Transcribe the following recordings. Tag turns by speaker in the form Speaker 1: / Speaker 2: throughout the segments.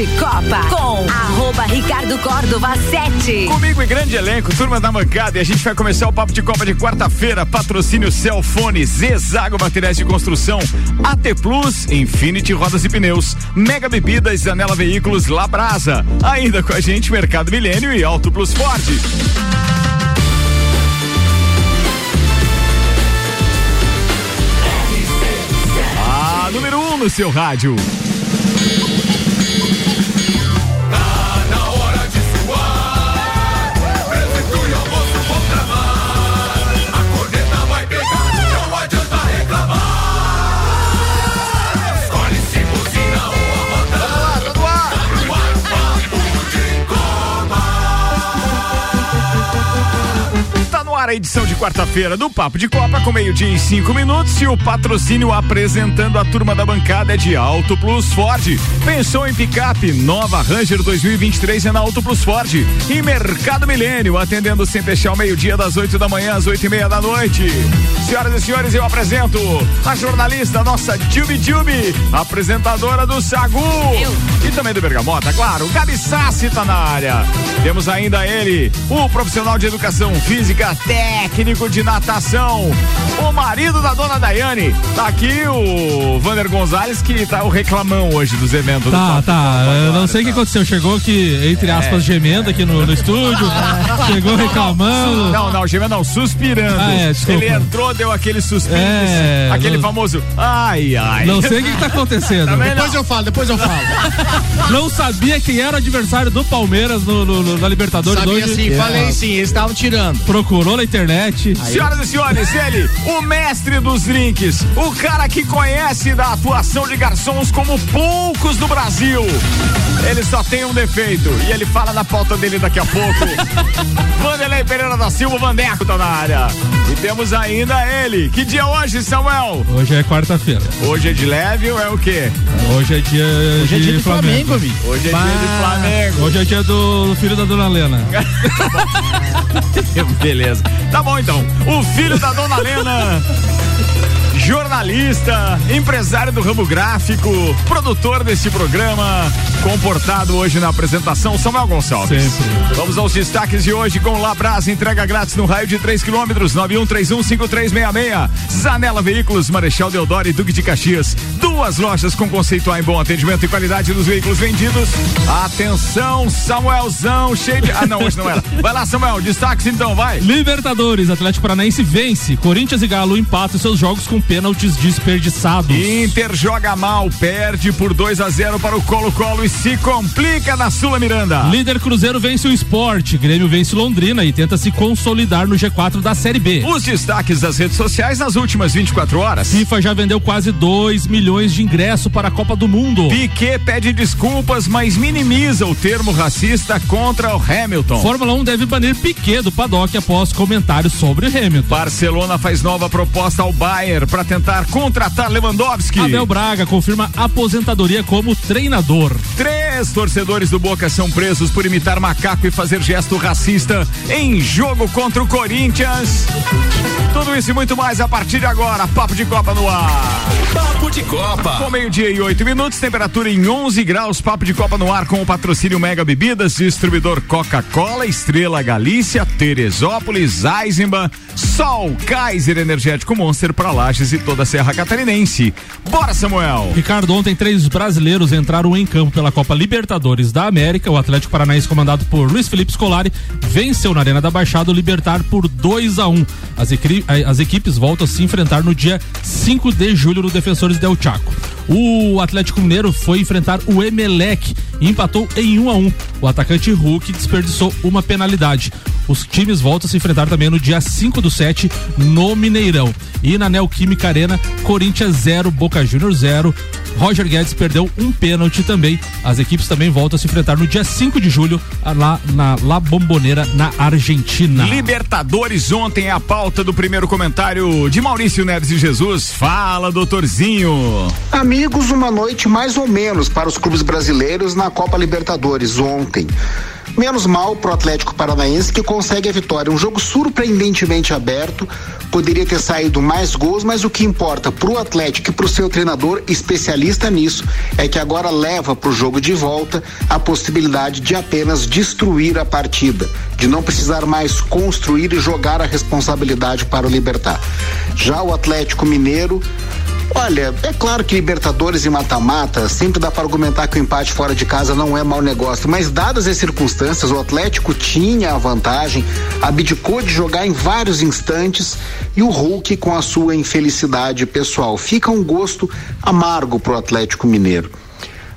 Speaker 1: de Copa com arroba Ricardo Córdova 7.
Speaker 2: Comigo e grande elenco, turma da bancada, e a gente vai começar o papo de Copa de quarta-feira. Patrocínio Celfone, Zezago Materiais de Construção, AT Plus, Infinity Rodas e Pneus, Mega Bebidas, Anela Veículos, Labrasa. Ainda com a gente, Mercado Milênio e Auto Plus Ford. A número 1 um no seu rádio. Quarta-feira do Papo de Copa com meio-dia e cinco minutos e o patrocínio apresentando a turma da bancada é de Auto Plus Ford. Pensou em picape? Nova Ranger 2023 é na Auto Plus Ford. E Mercado Milênio, atendendo sem fechar o meio-dia das 8 da manhã às oito e meia da noite. Senhoras e senhores, eu apresento a jornalista, nossa Jubi Jubi, apresentadora do Sagu. Eu. E também do Bergamota, claro. Gabi Sassi tá na área. Temos ainda ele, o profissional de educação física, técnico de natação, o marido da dona Daiane. Tá aqui o Vander Gonzalez, que tá o reclamão hoje dos eventos.
Speaker 3: Tá, do tá. Eu não sei o que aconteceu. Chegou aqui, entre aspas, é. gemendo aqui no, no estúdio. chegou reclamando.
Speaker 2: Não, não, gemendo não, suspirando. Ah, é, Ele entrou, deu aquele suspiro, é, aquele não... famoso ai, ai.
Speaker 3: Não sei o que, que tá acontecendo.
Speaker 2: depois eu falo, depois eu falo.
Speaker 3: não sabia quem era o adversário do Palmeiras no, no, no na Libertadores
Speaker 2: Sabia hoje. sim, falei sim, eles estavam tirando.
Speaker 3: Procurou na internet.
Speaker 2: Aí. Senhoras e senhores, ele, o mestre dos drinks, o cara que conhece da atuação de garçons como poucos do Brasil. Ele só tem um defeito e ele fala na pauta dele daqui a pouco. Vanderlei Pereira da Silva, Vandeco tá na área. E temos ainda ele. Que dia é hoje, Samuel?
Speaker 3: Hoje é quarta-feira.
Speaker 2: Hoje é de leve ou é o quê?
Speaker 3: Hoje é dia,
Speaker 2: hoje
Speaker 3: é
Speaker 2: de, é dia de Flamengo. Flamengo amigo.
Speaker 3: Hoje é bah. dia de Flamengo. Hoje é dia do filho da dona Lena.
Speaker 2: Beleza. Tá bom então. O filho da dona Lena jornalista, empresário do ramo gráfico, produtor deste programa, comportado hoje na apresentação, Samuel Gonçalves. Sempre. Vamos aos destaques de hoje com Labras, entrega grátis no raio de 3 quilômetros, 91315366. Zanela Veículos, Marechal Deodoro e Duque de Caxias. Duas lojas com conceito A em bom atendimento e qualidade dos veículos vendidos. Atenção, Samuelzão, cheio de. Ah, não, hoje não era. Vai lá, Samuel, destaques então, vai.
Speaker 3: Libertadores, Atlético Paranaense vence. Corinthians e Galo empatam seus jogos com pênaltis desperdiçados.
Speaker 2: Inter joga mal, perde por 2 a 0 para o Colo-Colo e se complica na Sula Miranda.
Speaker 3: Líder Cruzeiro vence o esporte, Grêmio vence Londrina e tenta se consolidar no G4 da Série B.
Speaker 2: Os destaques das redes sociais nas últimas 24 horas.
Speaker 3: FIFA já vendeu quase 2 milhões de ingressos para a Copa do Mundo.
Speaker 2: Piquet pede desculpas, mas minimiza o termo racista contra o Hamilton.
Speaker 3: Fórmula 1 deve banir Piquet do paddock após comentários sobre Hamilton.
Speaker 2: Barcelona faz nova proposta ao Bayern para para tentar contratar Lewandowski.
Speaker 3: Abel Braga confirma aposentadoria como treinador.
Speaker 2: Três torcedores do Boca são presos por imitar macaco e fazer gesto racista em jogo contra o Corinthians. Tudo isso e muito mais a partir de agora. Papo de Copa no ar.
Speaker 4: Papo de Copa.
Speaker 2: Com meio-dia e oito minutos, temperatura em 11 graus. Papo de Copa no ar com o patrocínio Mega Bebidas, distribuidor Coca-Cola, Estrela Galícia, Teresópolis, Eisenbahn, Sol, Kaiser Energético Monster para Lages e toda a Serra Catarinense. Bora, Samuel!
Speaker 3: Ricardo, ontem três brasileiros entraram em campo pela Copa Libertadores da América. O Atlético Paranaense, comandado por Luiz Felipe Scolari, venceu na Arena da Baixada o Libertar por 2 a 1 um. as, as equipes voltam a se enfrentar no dia 5 de julho no Defensores del Chaco. O Atlético Mineiro foi enfrentar o Emelec e empatou em 1 um a 1 um. O atacante Hulk desperdiçou uma penalidade. Os times voltam a se enfrentar também no dia 5 do 7 no Mineirão. E na Neoquímica Arena, Corinthians 0, Boca Juniors 0. Roger Guedes perdeu um pênalti também. As equipes também voltam a se enfrentar no dia 5 de julho lá na La Bombonera, na Argentina.
Speaker 2: Libertadores ontem é a pauta do primeiro comentário de Maurício Neves e Jesus. Fala, doutorzinho.
Speaker 5: Amigos, uma noite mais ou menos para os clubes brasileiros na Copa Libertadores ontem.
Speaker 4: Menos mal pro Atlético Paranaense que consegue a vitória. Um jogo surpreendentemente aberto, poderia ter saído mais gols, mas o que importa pro Atlético e pro seu treinador, especialista nisso, é que agora leva pro jogo de volta a possibilidade de apenas destruir a partida, de não precisar mais construir e jogar a responsabilidade para o Libertar. Já o Atlético Mineiro Olha, é claro que Libertadores e mata-mata sempre dá para argumentar que o empate fora de casa não é mau negócio, mas dadas as circunstâncias, o Atlético tinha a vantagem, abdicou de jogar em vários instantes e o Hulk com a sua infelicidade pessoal. Fica um gosto amargo pro Atlético Mineiro.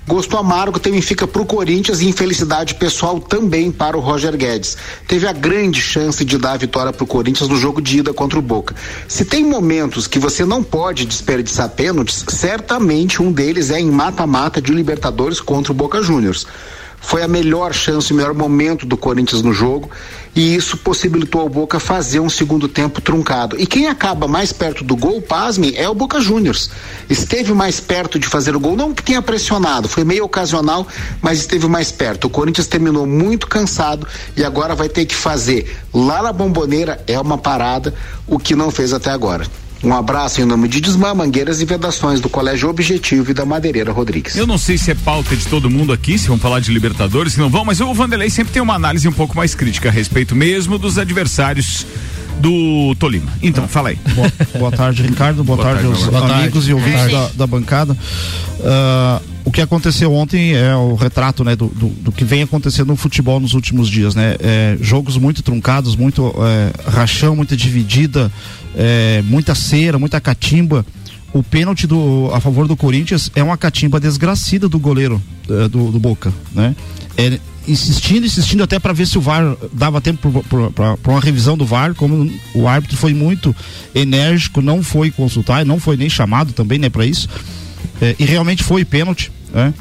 Speaker 4: Gosto amargo também fica para o Corinthians e infelicidade pessoal também para o Roger Guedes. Teve a grande chance de dar a vitória para o Corinthians no jogo de ida contra o Boca. Se tem momentos que você não pode desperdiçar pênaltis, certamente um deles é em mata-mata de Libertadores contra o Boca Juniors. Foi a melhor chance, o melhor momento do Corinthians no jogo e isso possibilitou ao Boca fazer um segundo tempo truncado. E quem acaba mais perto do gol, pasme, é o Boca Juniors. Esteve mais perto de fazer o gol, não que tenha pressionado, foi meio ocasional, mas esteve mais perto. O Corinthians terminou muito cansado e agora vai ter que fazer lá na bomboneira, é uma parada, o que não fez até agora. Um abraço em nome de Desmã, Mangueiras e Vedações do Colégio Objetivo e da Madeireira Rodrigues.
Speaker 2: Eu não sei se é pauta de todo mundo aqui, se vão falar de Libertadores, se não vão, mas o Vanderlei sempre tem uma análise um pouco mais crítica a respeito mesmo dos adversários do Tolima. Então, fala aí.
Speaker 5: Boa, boa tarde, Ricardo. Boa, boa tarde, tarde aos boa amigos tarde. e ouvintes da, da, bancada. Uh, o que aconteceu ontem é o retrato né, do, do, do, que vem acontecendo no futebol nos últimos dias. Né? É, jogos muito truncados, muito é, rachão, muita dividida, é, muita cera, muita catimba. O pênalti do, a favor do Corinthians é uma catimba desgracida do goleiro é, do, do, Boca, né? É, insistindo, insistindo até para ver se o VAR dava tempo para uma revisão do VAR, como o árbitro foi muito enérgico, não foi consultar, não foi nem chamado também, né, para isso. É, e realmente foi pênalti, né?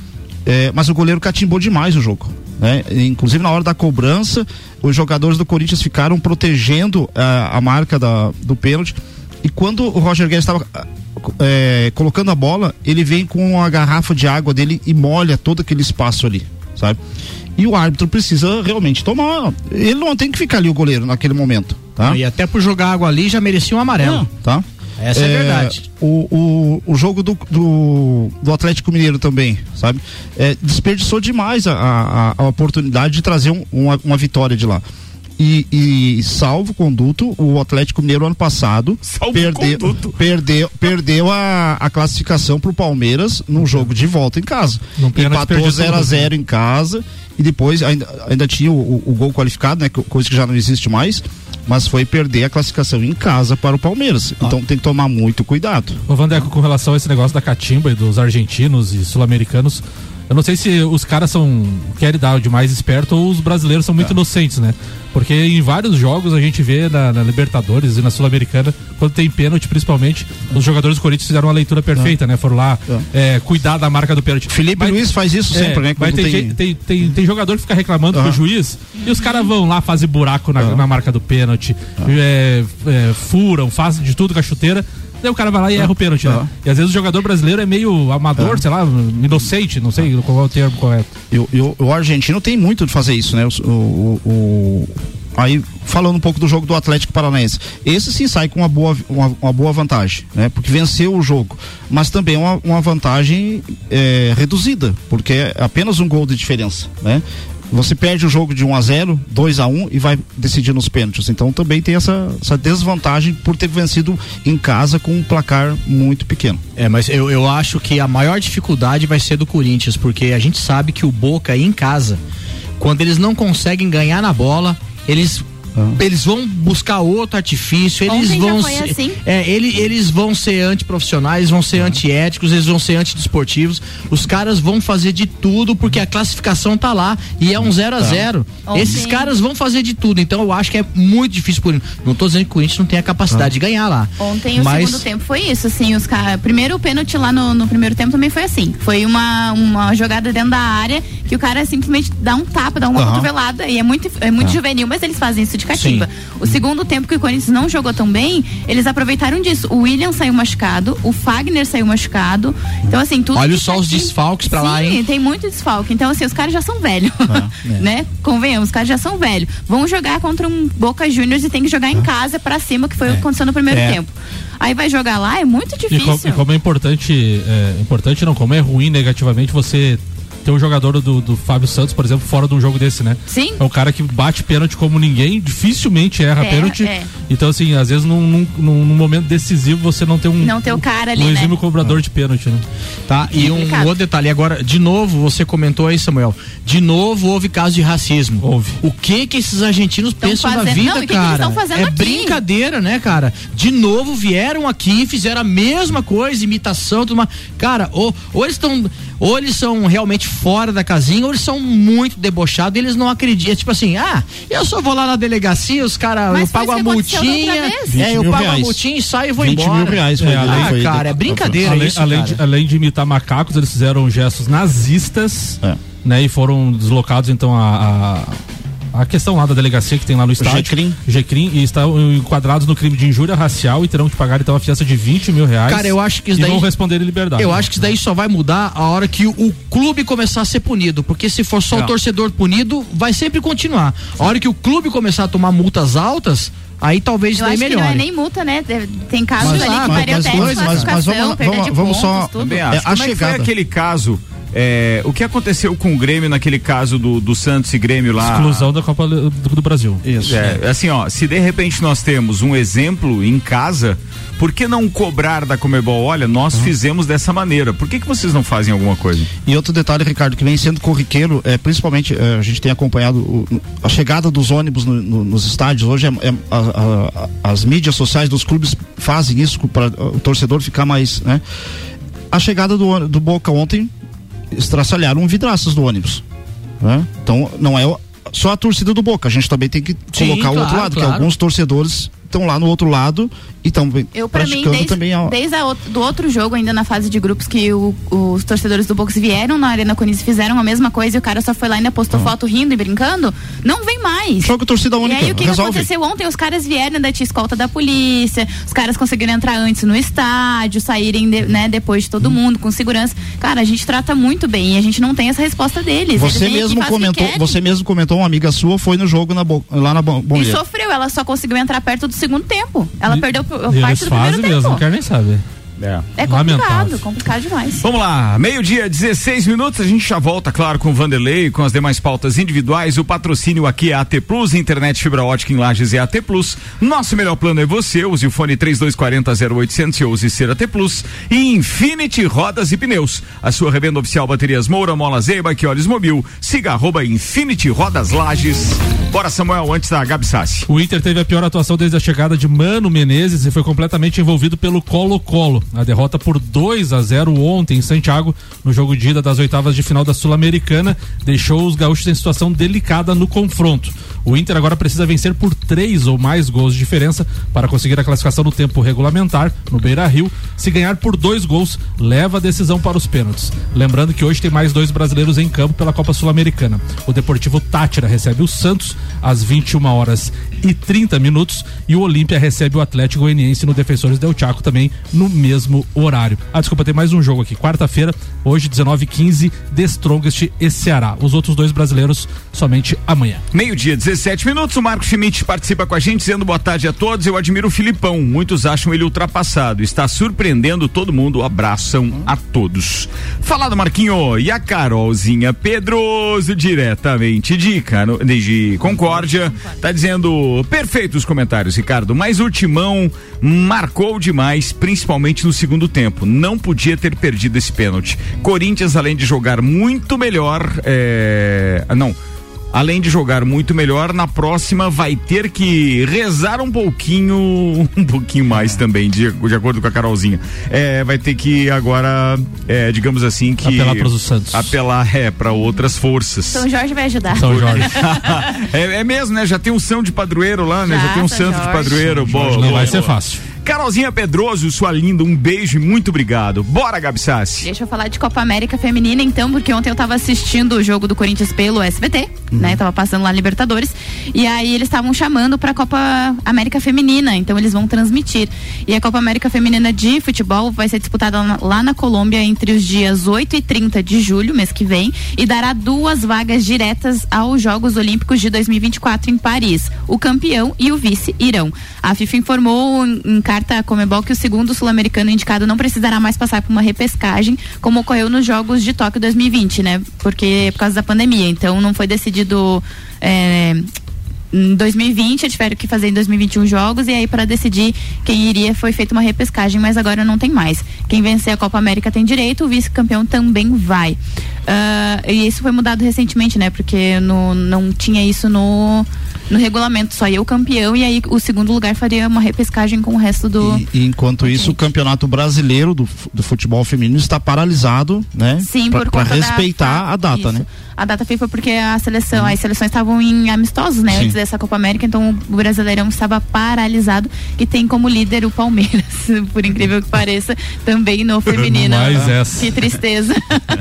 Speaker 5: É, mas o goleiro catimbou demais o jogo. Né? Inclusive na hora da cobrança, os jogadores do Corinthians ficaram protegendo a, a marca da, do pênalti. E quando o Roger Guedes estava é, colocando a bola, ele vem com a garrafa de água dele e molha todo aquele espaço ali, sabe? E o árbitro precisa realmente tomar. Ele não tem que ficar ali o goleiro naquele momento, tá?
Speaker 6: E até por jogar água ali já merecia um amarelo.
Speaker 5: Tá?
Speaker 6: Essa é, é verdade.
Speaker 5: O, o, o jogo do, do, do, Atlético Mineiro também, sabe? É, desperdiçou demais a, a, a, oportunidade de trazer um, uma, uma vitória de lá. E, e, salvo conduto, o Atlético Mineiro ano passado perdeu, perdeu, perdeu a, a classificação para o Palmeiras no jogo de volta em casa. Empatou 0 a 0 em casa e depois ainda, ainda tinha o, o, gol qualificado, né? Coisa que já não existe mais mas foi perder a classificação em casa para o Palmeiras. Ah. Então tem que tomar muito cuidado.
Speaker 3: Ô Vandeco, com relação a esse negócio da catimba e dos argentinos e sul-americanos, eu não sei se os caras são querem dar de mais esperto ou os brasileiros são muito é. inocentes, né? Porque em vários jogos a gente vê na, na Libertadores e na Sul-Americana, quando tem pênalti, principalmente, os jogadores do Corinthians fizeram uma leitura perfeita, é. né? Foram lá é. cuidar da marca do pênalti.
Speaker 5: Felipe mas, Luiz faz isso é, sempre, né?
Speaker 3: Mas tem, tem... Tem, tem, tem, jogador que fica reclamando uhum. pro juiz e os caras vão lá, fazem buraco na, uhum. na marca do pênalti, é, furam, fazem de tudo com a chuteira Daí o cara vai lá e erra o pênalti, né? E às vezes o jogador brasileiro é meio amador, sei lá, inocente, não sei qual é o termo correto.
Speaker 5: E, e, o argentino tem muito de fazer isso, né? O, o, o, aí falando um pouco do jogo do Atlético Paranaense, esse sim sai com uma boa, uma, uma boa vantagem, né? Porque venceu o jogo, mas também uma, uma vantagem é, reduzida, porque é apenas um gol de diferença, né? Você perde o jogo de 1 a 0 2 a 1 e vai decidir nos pênaltis. Então também tem essa, essa desvantagem por ter vencido em casa com um placar muito pequeno.
Speaker 6: É, mas eu, eu acho que a maior dificuldade vai ser do Corinthians, porque a gente sabe que o Boca em casa, quando eles não conseguem ganhar na bola, eles eles vão buscar outro artifício, eles Ontem vão ser, assim. é, ele, eles vão ser antiprofissionais, vão ser antiéticos, eles vão ser antidesportivos. Os caras vão fazer de tudo porque a classificação tá lá e é um 0 a 0 tá. Esses caras vão fazer de tudo, então eu acho que é muito difícil por Não tô dizendo que o Corinthians não tem a capacidade ah. de ganhar lá.
Speaker 7: Ontem mas... o segundo tempo foi isso, assim, os caras. Primeiro o pênalti lá no, no, primeiro tempo também foi assim. Foi uma, uma jogada dentro da área que o cara simplesmente dá um tapa, dá uma cotovelada e é muito, é muito juvenil, mas eles fazem isso grande Sim. O segundo tempo que o Corinthians não jogou tão bem, eles aproveitaram disso. O William saiu machucado, o Fagner saiu machucado. Então, assim, tudo.
Speaker 6: Olha só os desfalques pra
Speaker 7: Sim,
Speaker 6: lá, hein?
Speaker 7: tem muito desfalque. Então, assim, os caras já são velhos. É, é. né? Convenhamos, os caras já são velhos. Vão jogar contra um Boca Juniors e tem que jogar em casa pra cima, que foi o que é. aconteceu no primeiro é. tempo. Aí vai jogar lá, é muito difícil.
Speaker 3: E como, e como é importante, é, importante não, como é ruim negativamente você tem um jogador do, do Fábio Santos, por exemplo, fora de um jogo desse, né?
Speaker 7: Sim.
Speaker 3: É um cara que bate pênalti como ninguém, dificilmente erra
Speaker 7: É,
Speaker 3: pênalti.
Speaker 7: é.
Speaker 3: Então, assim, às vezes num, num, num momento decisivo você não tem um.
Speaker 7: Não tem o cara ali,
Speaker 3: Um
Speaker 7: né?
Speaker 3: exímio cobrador de pênalti, né?
Speaker 6: Tá, e um outro detalhe, agora, de novo, você comentou aí, Samuel, de novo houve caso de racismo.
Speaker 3: Houve.
Speaker 6: O que que esses argentinos
Speaker 7: Tão
Speaker 6: pensam
Speaker 7: fazendo-
Speaker 6: vida,
Speaker 7: não, o que que eles
Speaker 6: cara?
Speaker 7: tão fazendo
Speaker 6: é
Speaker 7: aqui?
Speaker 6: brincadeira, né, cara? De novo vieram aqui, fizeram a mesma coisa, imitação, tudo mais. Cara, ou, ou eles estão, ou eles são realmente fora da casinha, ou eles são muito debochados, e eles não acreditam. É tipo assim, ah, eu só vou lá na delegacia, os caras, eu pago a
Speaker 7: da
Speaker 6: multinha, é, eu
Speaker 5: 20 mil
Speaker 6: pago a
Speaker 5: reais.
Speaker 6: multinha e saio e vou
Speaker 5: 20
Speaker 6: embora.
Speaker 5: mil reais foi-
Speaker 3: É,
Speaker 6: ah,
Speaker 5: foi-
Speaker 6: cara, é brincadeira
Speaker 3: além,
Speaker 6: isso,
Speaker 3: além
Speaker 6: cara.
Speaker 3: de, além de imitar macacos, eles fizeram gestos nazistas,
Speaker 5: É.
Speaker 3: né? E foram deslocados, então, a, a, a questão lá da delegacia que tem lá no estádio.
Speaker 5: GCRIM.
Speaker 3: GCRIM, e estão enquadrados no crime de injúria racial e terão que pagar, então, a fiança de 20 mil reais.
Speaker 6: Cara, eu acho que isso
Speaker 3: e
Speaker 6: daí-
Speaker 3: vão responder em liberdade.
Speaker 6: Eu acho que isso daí só vai mudar a hora que o, clube começar a ser punido. Porque se for só
Speaker 5: É.
Speaker 6: o torcedor punido, vai sempre continuar. A hora que o clube começar a tomar multas altas, aí talvez isso
Speaker 7: Eu
Speaker 6: daí
Speaker 7: acho
Speaker 6: melhore.
Speaker 7: não é nem multa, né? Tem casos
Speaker 5: Mas-
Speaker 7: ali
Speaker 5: ah,
Speaker 7: que
Speaker 5: mas-
Speaker 7: varia
Speaker 5: mas
Speaker 7: até
Speaker 5: mas- mas vamos- vamos- vamos
Speaker 7: pontos,
Speaker 5: só-
Speaker 7: tudo.
Speaker 5: É,
Speaker 2: acho.
Speaker 5: a
Speaker 2: Como é que foi
Speaker 5: chegada.
Speaker 2: aquele caso? É, o que aconteceu com o Grêmio naquele caso do, do Santos e Grêmio lá?
Speaker 3: Exclusão da Copa do, do Brasil.
Speaker 5: Isso.
Speaker 2: É, assim, ó, se de repente nós temos um exemplo em casa, por que não cobrar da Comebol? Olha, nós fizemos dessa maneira. Por que, que vocês não fazem alguma coisa?
Speaker 5: E outro detalhe, Ricardo, que vem sendo corriqueiro, é, principalmente é, a gente tem acompanhado o- a chegada dos ônibus no- no- nos estádios. Hoje é- é- a- a- a- as mídias sociais dos clubes fazem isso para o torcedor ficar mais. Né? A chegada do, do Boca ontem estraçalharam vidraças do ônibus. né? Então não é só a torcida do Boca, a gente também tem que
Speaker 6: Sim,
Speaker 5: colocar o outro
Speaker 6: claro,
Speaker 5: lado,
Speaker 6: claro.
Speaker 5: que alguns torcedores estão lá no outro lado e estão
Speaker 7: Eu, pra mim,
Speaker 5: praticando
Speaker 7: desde,
Speaker 5: também a,
Speaker 7: desde a out- do outro jogo, ainda na fase de grupos, que o- os torcedores do Box vieram na Arena Corinthians e fizeram a mesma coisa e o cara só foi lá e ainda postou foto rindo e brincando, não vem mais.
Speaker 5: Joga torcida
Speaker 7: E
Speaker 5: única,
Speaker 7: aí o que, que aconteceu ontem? Os caras vieram da escolta da polícia, os caras conseguiram entrar antes no estádio, saírem de- né, depois de todo
Speaker 5: Hum.
Speaker 7: mundo, com segurança. Cara, a gente trata muito bem e a gente não tem essa resposta deles.
Speaker 5: Você
Speaker 7: Eles e
Speaker 5: mesmo
Speaker 7: que
Speaker 5: comentou,
Speaker 7: querem.
Speaker 5: você mesmo comentou, uma amiga sua foi no jogo na lá na Bom
Speaker 7: E sofreu, ela só conseguiu entrar perto do segundo tempo. Ela
Speaker 3: E-
Speaker 7: perdeu parte
Speaker 3: eles
Speaker 7: do
Speaker 3: fazem
Speaker 7: primeiro
Speaker 3: mesmo,
Speaker 7: tempo.
Speaker 3: não quero nem saber.
Speaker 7: É
Speaker 3: Lamentável.
Speaker 7: complicado, complicado demais.
Speaker 2: Vamos lá, meio-dia, 16 minutos. A gente já volta, claro, com o Vanderlei, com as demais pautas individuais. O patrocínio aqui é AT Plus, internet fibra ótica em Lages é AT Plus. Nosso melhor plano é você. Use o fone 3240-0800 e use ser AT Plus. E Infinity Rodas e Pneus. A sua revenda oficial Baterias Moura, Mola Zeiba, que olhos mobil. Siga arroba Infinity Rodas Lages. Bora, Samuel, antes da Gabi Sassi.
Speaker 3: O Inter teve a pior atuação desde a chegada de Mano Menezes e foi completamente envolvido pelo Colo-Colo. A derrota por 2 a 0 ontem em Santiago, no jogo de ida das oitavas de final da Sul-Americana, deixou os gaúchos em situação delicada no confronto. O Inter agora precisa vencer por três ou mais gols de diferença para conseguir a classificação no tempo regulamentar no Beira Rio. Se ganhar por dois gols, leva a decisão para os pênaltis. Lembrando que hoje tem mais dois brasileiros em campo pela Copa Sul-Americana. O Deportivo Tátira recebe o Santos às 21 horas e 30 minutos e o Olímpia recebe o Atlético Goianiense no Defensores del Chaco também no mesmo horário. Ah, desculpa, tem mais um jogo aqui. Quarta-feira, hoje 19h15, The Strongest e Ceará. Os outros dois brasileiros somente amanhã.
Speaker 2: Meio-dia, 17 minutos. O Marco Schmidt participa com a gente, dizendo boa tarde a todos. Eu admiro o Filipão. Muitos acham ele ultrapassado. Está surpreendendo todo mundo. Abração a todos. Falado, Marquinho. E a Carolzinha Pedroso, diretamente de, Cano, de Concórdia, tá dizendo perfeitos comentários, Ricardo. Mas o Timão marcou demais, principalmente no segundo tempo. Não podia ter perdido esse pênalti. Corinthians, além de jogar muito melhor, é... não. Além de jogar muito melhor, na próxima vai ter que rezar um pouquinho, um pouquinho mais também, de, de acordo com a Carolzinha. É, vai ter que agora, é, digamos assim, que
Speaker 3: Apelar pros Santos.
Speaker 2: apelar é para outras forças.
Speaker 7: São Jorge vai ajudar.
Speaker 3: São Jorge.
Speaker 2: é, é mesmo, né? Já tem um São de padroeiro lá, né? Já,
Speaker 7: Já,
Speaker 2: tem um
Speaker 7: São
Speaker 2: santo de
Speaker 7: Jorge.
Speaker 2: padroeiro. Boa,
Speaker 3: Não
Speaker 2: boa,
Speaker 3: vai ser fácil.
Speaker 2: Carolzinha Pedroso, sua linda, um beijo e muito obrigado. Bora, Gabi Sassi.
Speaker 7: Deixa eu falar de Copa América Feminina então, porque ontem eu tava assistindo o jogo do Corinthians pelo SBT, uhum. né? Tava passando lá Libertadores. E aí eles estavam chamando pra Copa América Feminina, então eles vão transmitir. E a Copa América Feminina de futebol vai ser disputada lá na Colômbia entre os dias 8 e 30 de julho, mês que vem, e dará duas vagas diretas aos Jogos Olímpicos de 2024 em Paris. O campeão e o vice irão. A FIFA informou em, em carta à Comebol que o segundo sul-americano indicado não precisará mais passar por uma repescagem, como ocorreu nos Jogos de Tóquio 2020, né? Porque por causa da pandemia. Então não foi decidido. É, em 2020 tiveram que fazer em 2021 jogos e aí para decidir quem iria foi feita uma repescagem, mas agora não tem mais. Quem vencer a Copa América tem direito, o vice-campeão também vai. Uh, e isso foi mudado recentemente, né? Porque no, não tinha isso no no regulamento, só eu campeão e aí o segundo lugar faria uma repescagem com o resto do.
Speaker 5: E, e enquanto isso, o campeonato brasileiro do, do futebol feminino está paralisado, né?
Speaker 7: Sim,
Speaker 5: pra,
Speaker 7: por
Speaker 5: Para respeitar da, a data,
Speaker 7: isso.
Speaker 5: né?
Speaker 7: A data FIFA porque a seleção, as seleções estavam em amistosos, né? Sim. Antes dessa Copa América, então o Brasileirão estava paralisado, que tem como líder o Palmeiras, por incrível que pareça, também no feminino.
Speaker 3: Mais essa.
Speaker 7: Que tristeza.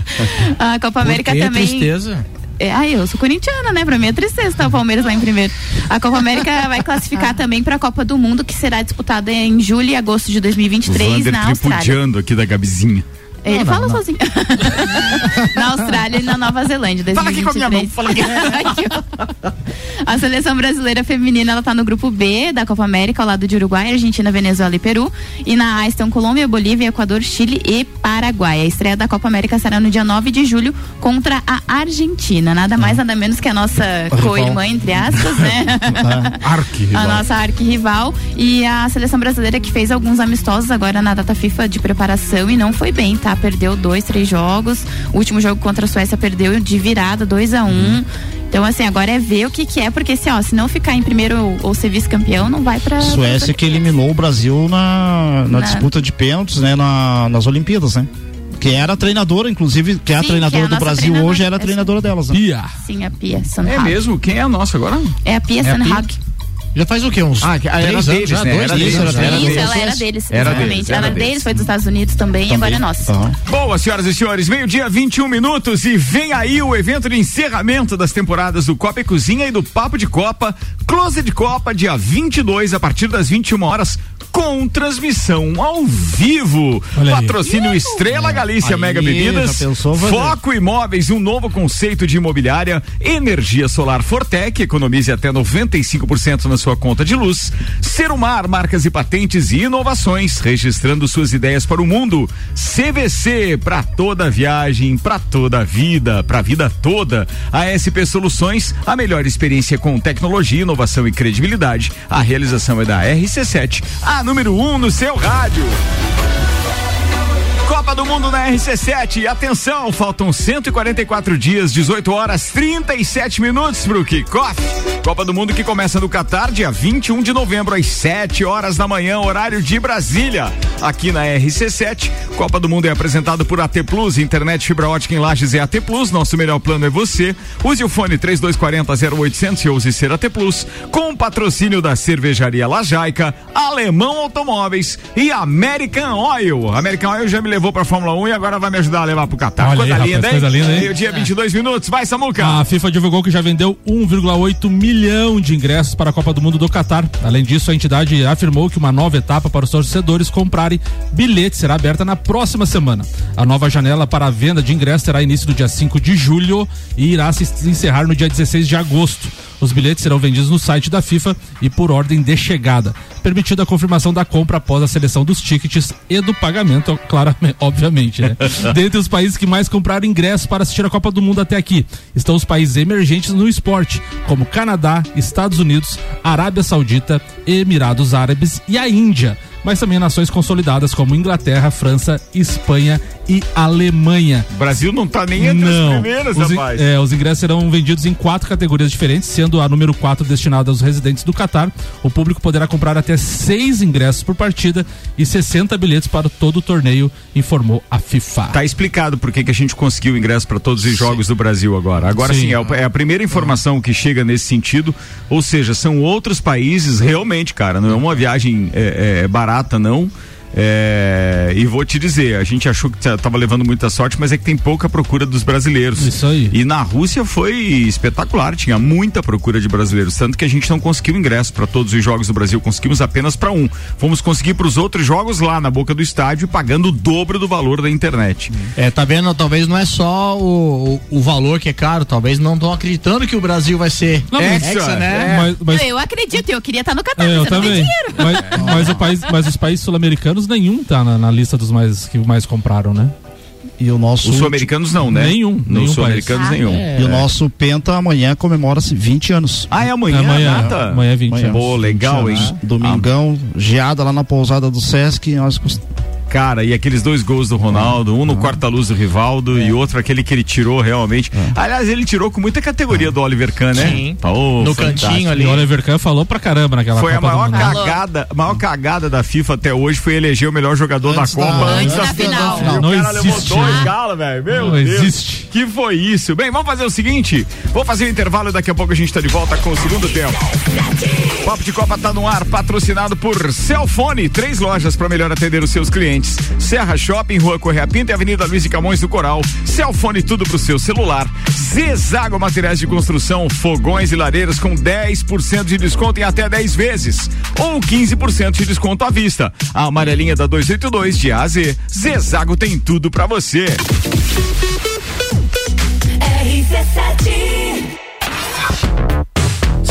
Speaker 7: a Copa América também.
Speaker 6: tristeza?
Speaker 7: É, ah, eu sou corintiana, né? Pra mim é tristeza tá o Palmeiras lá em primeiro. A Copa América vai classificar também pra Copa do Mundo, que será disputada em julho e agosto de 2023 na Austrália.
Speaker 2: aqui da Gabizinha.
Speaker 7: Ele não, fala não, sozinho. na Austrália e na Nova Zelândia. 2023. Fala aqui com a minha mão. Fala aqui. a seleção brasileira feminina ela tá no grupo B da Copa América, ao lado de Uruguai, Argentina, Venezuela e Peru. E na A estão Colômbia, Bolívia, Equador, Chile e Paraguai. A estreia da Copa América será no dia 9 de julho contra a Argentina. Nada mais, nada menos que a nossa co-irmã, entre aspas, né? A nossa arqui-rival. E a seleção brasileira que fez alguns amistosos agora na data FIFA de preparação e não foi bem, tá? Perdeu dois, três jogos. O último jogo contra a Suécia perdeu de virada 2 a 1 um. Então, assim, agora é ver o que, que é, porque se, ó, se não ficar em primeiro ou, ser vice-campeão, não vai pra.
Speaker 5: Suécia pra... que eliminou o Brasil na, na, na... disputa de pênaltis, né? Na, nas Olimpíadas, né? Que era treinadora, inclusive, que é a Sim, treinadora é a do Brasil treinadora. hoje, era a treinadora delas. Né?
Speaker 2: Pia.
Speaker 7: Sim, a Pia
Speaker 2: É mesmo? Quem é a nossa agora?
Speaker 7: É a Pia é Sanhag.
Speaker 6: Já faz o quê? Uns
Speaker 2: ah, era deles, já, né?
Speaker 7: Dois
Speaker 2: era
Speaker 7: deles,
Speaker 2: era,
Speaker 7: era Isso, ela era deles, era deles, era, era deles, foi dos Estados Unidos também, também. e agora é nossa. Uhum.
Speaker 2: Boa, senhoras e senhores, meio-dia, 21 minutos e vem aí o evento de encerramento das temporadas do Copa e Cozinha e do Papo de Copa, Close de Copa, dia 22, a partir das 21 horas, com transmissão ao vivo. Olha Patrocínio aí. Estrela Galícia aí, Mega Bebidas, Foco Imóveis, um novo conceito de imobiliária, energia solar Fortec, economize até 95% na sua conta de luz. Serumar, marcas e patentes e inovações, registrando suas ideias para o mundo. CVC, para toda viagem, para toda vida, para a vida toda. A SP Soluções, a melhor experiência com tecnologia, inovação e credibilidade. A realização é da RC7. A número 1 um no seu rádio. Copa do Mundo na RC7. Atenção, faltam 144 dias, 18 horas, 37 minutos para o kickoff. Copa do Mundo que começa no Catar, dia 21 de novembro, às 7 horas da manhã, horário de Brasília. Aqui na RC7, Copa do Mundo é apresentado por AT Plus, internet fibra ótica em Lages é AT Plus. Nosso melhor plano é você. Use o fone 3240 0800 e use ser AT Plus. Com patrocínio da cervejaria Lajaica, Alemão Automóveis e American Oil. American Oil já me levou levou pra Fórmula 1 e agora vai me ajudar a levar pro Qatar.
Speaker 3: Olha coisa, aí, linda, rapaz, coisa linda, hein?
Speaker 2: Meio dia, 22 minutos. Vai, Samuca.
Speaker 3: A FIFA divulgou que já vendeu 1,8 milhão de ingressos para a Copa do Mundo do Qatar. Além disso, a entidade afirmou que uma nova etapa para os torcedores comprarem bilhetes será aberta na próxima semana. A nova janela para a venda de ingressos terá início no dia 5 de julho e irá se encerrar no dia 16 de agosto. Os bilhetes serão vendidos no site da FIFA e por ordem de chegada, permitida a confirmação da compra após a seleção dos tickets e do pagamento, claramente, obviamente, né? Dentre os países que mais compraram ingressos para assistir a Copa do Mundo até aqui, estão os países emergentes no esporte, como Canadá, Estados Unidos, Arábia Saudita, Emirados Árabes e a Índia mas também nações consolidadas como Inglaterra, França, Espanha e Alemanha.
Speaker 2: O Brasil não tá nem entre
Speaker 3: não.
Speaker 2: as primeiras,
Speaker 3: os,
Speaker 2: rapaz.
Speaker 3: É, os ingressos serão vendidos em quatro categorias diferentes, sendo a número 4 destinada aos residentes do Catar. O público poderá comprar até seis ingressos por partida e 60 bilhetes para todo o torneio, informou a FIFA.
Speaker 2: Tá explicado por que, a gente conseguiu ingresso para todos os jogos do Brasil agora. Agora sim, sim é, é, a primeira informação que chega nesse sentido. Ou seja, são outros países realmente, cara. Não é uma viagem é, é, barata, não. É, e vou te dizer, a gente achou que estava levando muita sorte, mas é que tem pouca procura dos brasileiros.
Speaker 3: Isso aí.
Speaker 2: E na Rússia foi espetacular, tinha muita procura de brasileiros, tanto que a gente não conseguiu ingresso para todos os jogos do Brasil, conseguimos apenas para um. Fomos conseguir para os outros jogos lá na boca do estádio, pagando o dobro do valor da internet.
Speaker 6: É, tá vendo? Talvez não é só o, o, o valor que é caro, talvez não estão acreditando que o Brasil vai ser
Speaker 3: não, hexa, hexa né?
Speaker 7: É. Mas, mas... Eu acredito, eu queria estar no Catar, é,
Speaker 3: eu também. Mas, mas, o país, mas os países sul-americanos americanos nenhum tá na, na, lista dos mais que mais compraram, né?
Speaker 2: E o nosso. Os sul-americanos não, né?
Speaker 3: Nenhum.
Speaker 2: Nos sul-americanos ah, nenhum.
Speaker 5: É. E o nosso Penta amanhã comemora-se 20 anos.
Speaker 2: Ah, é amanhã? Amanhã,
Speaker 3: data? amanhã é 20 amanhã.
Speaker 2: anos. Pô, legal, hein?
Speaker 5: Domingão, ah. geada lá na pousada do Sesc. Nós
Speaker 2: Cara, e aqueles dois gols do Ronaldo, um no quarta-luz do Rivaldo é. e outro aquele que ele tirou realmente. É. Aliás, ele tirou com muita categoria do Oliver Kahn, né?
Speaker 6: Sim. Oh, no fantástico. cantinho ali.
Speaker 3: O Oliver Kahn falou pra caramba naquela
Speaker 2: Foi
Speaker 3: Copa
Speaker 2: a maior cagada, a maior cagada da FIFA até hoje foi eleger o melhor jogador antes da Copa
Speaker 7: da, antes da, da final.
Speaker 2: final.
Speaker 3: Não, o cara existe. levou
Speaker 2: dois galos, velho. Meu
Speaker 3: não
Speaker 2: Deus.
Speaker 3: existe.
Speaker 2: Que foi isso? Bem, vamos fazer o seguinte, vou fazer o um intervalo e daqui a pouco a gente tá de volta com o segundo tempo. Papo de Copa tá no ar, patrocinado por Celfone, três lojas para melhor atender os seus clientes. Serra Shopping, Rua Correia Pinta e Avenida Luiz de Camões do Coral. Celfone tudo pro seu celular. Zezago Materiais de Construção, fogões e lareiras com 10% de desconto em até 10 vezes. Ou 15% de desconto à vista. A amarelinha da 282 de A a Z. Zezago tem tudo para você. RC7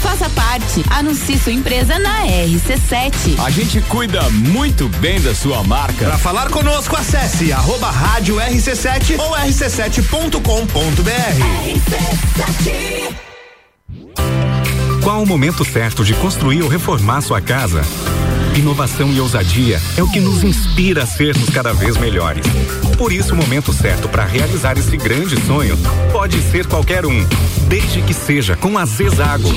Speaker 1: Faça parte. Anuncie sua empresa na RC7.
Speaker 2: A gente cuida muito bem da sua marca. Para falar conosco, acesse arroba rádio RC7 ou rc7.com.br. RC7.
Speaker 8: Qual o momento certo de construir ou reformar sua casa? Inovação e ousadia é o que nos inspira a sermos cada vez melhores. Por isso, o momento certo para realizar esse grande sonho pode ser qualquer um, desde que seja com a Zezago.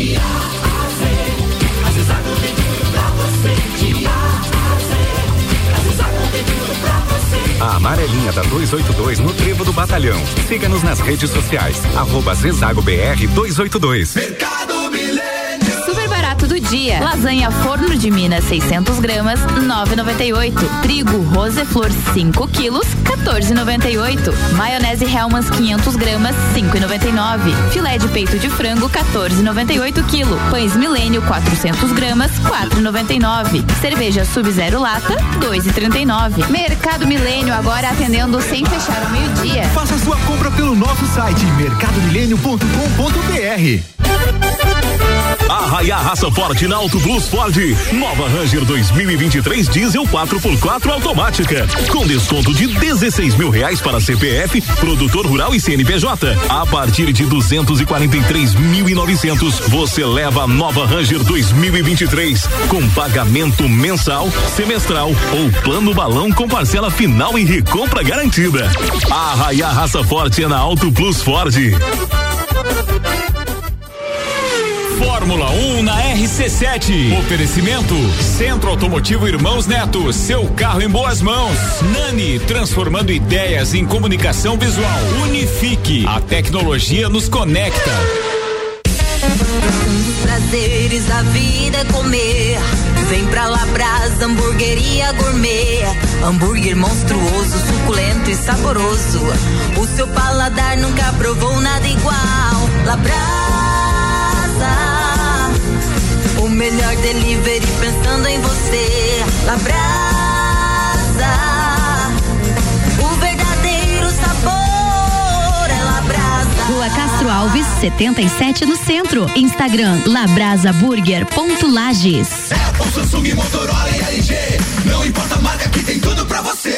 Speaker 8: A amarelinha da 282 no Trevo do Batalhão. Siga-nos nas redes sociais. Arroba Zezago BR 282.
Speaker 1: Do dia. Lasanha forno de Minas 600 gramas 9,98. Trigo Roseflor 5 quilos 14,98. Maionese Hellmann's 500 gramas 5,99. Filé de peito de frango 14,98 quilo. Pães Milênio 400 gramas 4,99. Cerveja Sub-Zero lata 2,39. Mercado Milênio agora atendendo sem fechar ao meio-dia.
Speaker 2: Faça sua compra pelo nosso site mercadomilênio.com.br. Arraia Raça Forte na Auto Plus Ford. Nova Ranger 2023 Diesel 4x4 automática. Com desconto de 16 mil reais para CPF, produtor rural e CNPJ. A partir de 243.900, você leva a nova Ranger 2023 com pagamento mensal, semestral ou plano balão com parcela final e recompra garantida. Arraia Raça Forte é na Auto Plus Ford. Fórmula 1 um na RC7. Oferecimento Centro Automotivo Irmãos Neto, seu carro em boas mãos. Nani, transformando ideias em comunicação visual. Unifique, a tecnologia nos conecta.
Speaker 9: Prazeres da vida é comer. Vem pra Labrasa, hamburgueria gourmet. Hambúrguer monstruoso, suculento e saboroso. O seu paladar nunca provou nada igual. Labrasa melhor delivery pensando em você. Labrasa, o verdadeiro sabor é Labrasa.
Speaker 1: Rua Castro Alves
Speaker 10: Alves, 77 no centro. Instagram labrasaburger.lages.
Speaker 11: Apple, Samsung, Motorola e LG. Não importa a marca que tem tudo pra você.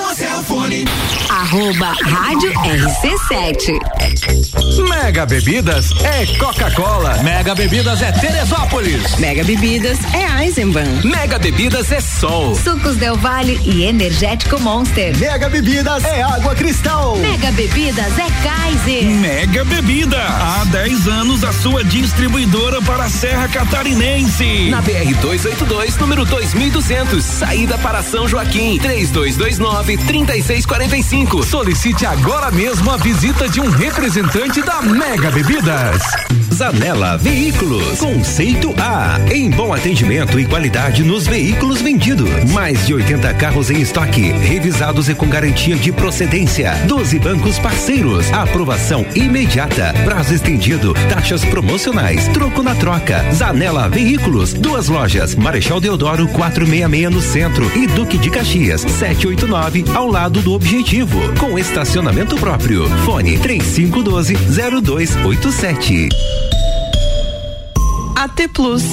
Speaker 11: Cellfone.
Speaker 10: Arroba Rádio RC7.
Speaker 12: Mega Bebidas é Coca-Cola. Mega Bebidas é Teresópolis.
Speaker 10: Mega Bebidas é Eisenbahn.
Speaker 12: Mega Bebidas é Sol.
Speaker 10: Sucos Del Vale e Energético Monster.
Speaker 11: Mega Bebidas é Água Cristal.
Speaker 10: Mega Bebidas é Kaiser.
Speaker 12: Mega Bebida. Há 10 anos a sua distribuidora para a Serra Catarinense.
Speaker 13: Na BR 282, número 2200, saída para São Joaquim. 3229 3645.
Speaker 12: Solicite agora mesmo a visita de um representante da Mega Bebidas.
Speaker 14: Zanela Veículos. Conceito A. Em bom atendimento e qualidade nos veículos vendidos. Mais de 80 carros em estoque, revisados e com garantia de procedência. 12 bancos parceiros. Aprovação imediata. Prazo estendido. Taxas promocionais. Troco na troca. Zanela Veículos. Duas lojas. Marechal Deodoro 466 no centro e Duque de Caxias 789 ao lado do Objetivo. Com estacionamento próprio. Fone 3512 0287.
Speaker 10: AT Plus.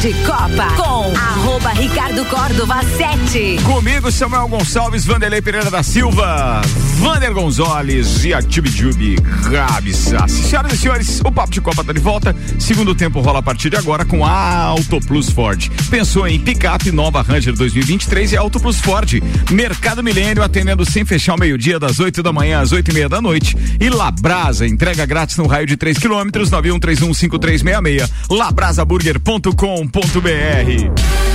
Speaker 10: De Copa com arroba Ricardo Córdova 7.
Speaker 2: Comigo, Samuel Gonçalves, Vanderlei Pereira da Silva, Vander Gonzalez e a Tibidjubi Gabi Sassi. Senhoras e senhores, o Papo de Copa tá de volta. Segundo tempo rola a partir de agora com a Auto Plus Ford. Pensou em picape nova Ranger 2023 e Auto Plus Ford. Mercado Milênio atendendo sem fechar o meio-dia das 8 da manhã às 8 e meia da noite. E Labrasa, entrega grátis no raio de 3 quilômetros, 91315366. Labrasaburger.com.br.
Speaker 3: A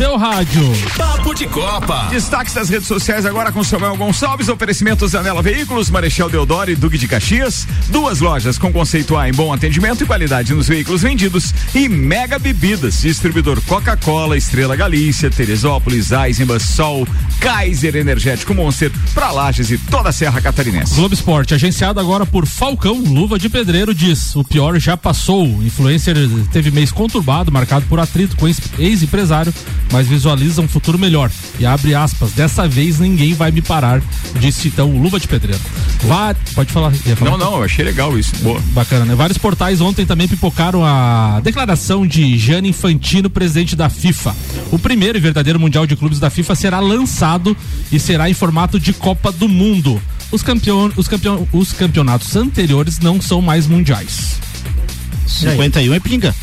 Speaker 3: seu rádio.
Speaker 12: Papo de Copa.
Speaker 2: Destaques das redes sociais agora com Samuel Gonçalves, oferecimento Zanela Veículos, Marechal Deodoro e Duque de Caxias. Duas lojas com conceito A em bom atendimento e qualidade nos veículos vendidos. E Mega Bebidas, distribuidor Coca-Cola, Estrela Galícia, Teresópolis, Eisenbahn, Sol, Kaiser Energético Monster, pra Lages e toda a Serra Catarinense.
Speaker 3: Globo Esporte, agenciado agora por Falcão, luva de pedreiro, diz: o pior já passou. Influencer teve mês conturbado, marcado por atrito com ex-empresário, mas visualiza um futuro melhor. E abre aspas, dessa vez ninguém vai me parar, disse então o Luva de Pedreiro. Vá, pode falar, falar.
Speaker 2: Não, não, eu achei legal isso. Boa.
Speaker 3: Bacana, né? Vários portais ontem também pipocaram a declaração de Gianni Infantino, presidente da FIFA. O primeiro e verdadeiro Mundial de Clubes da FIFA será lançado e será em formato de Copa do Mundo. Os, campeon, os, campeon, os campeonatos anteriores não são mais mundiais.
Speaker 5: 51 é pinga.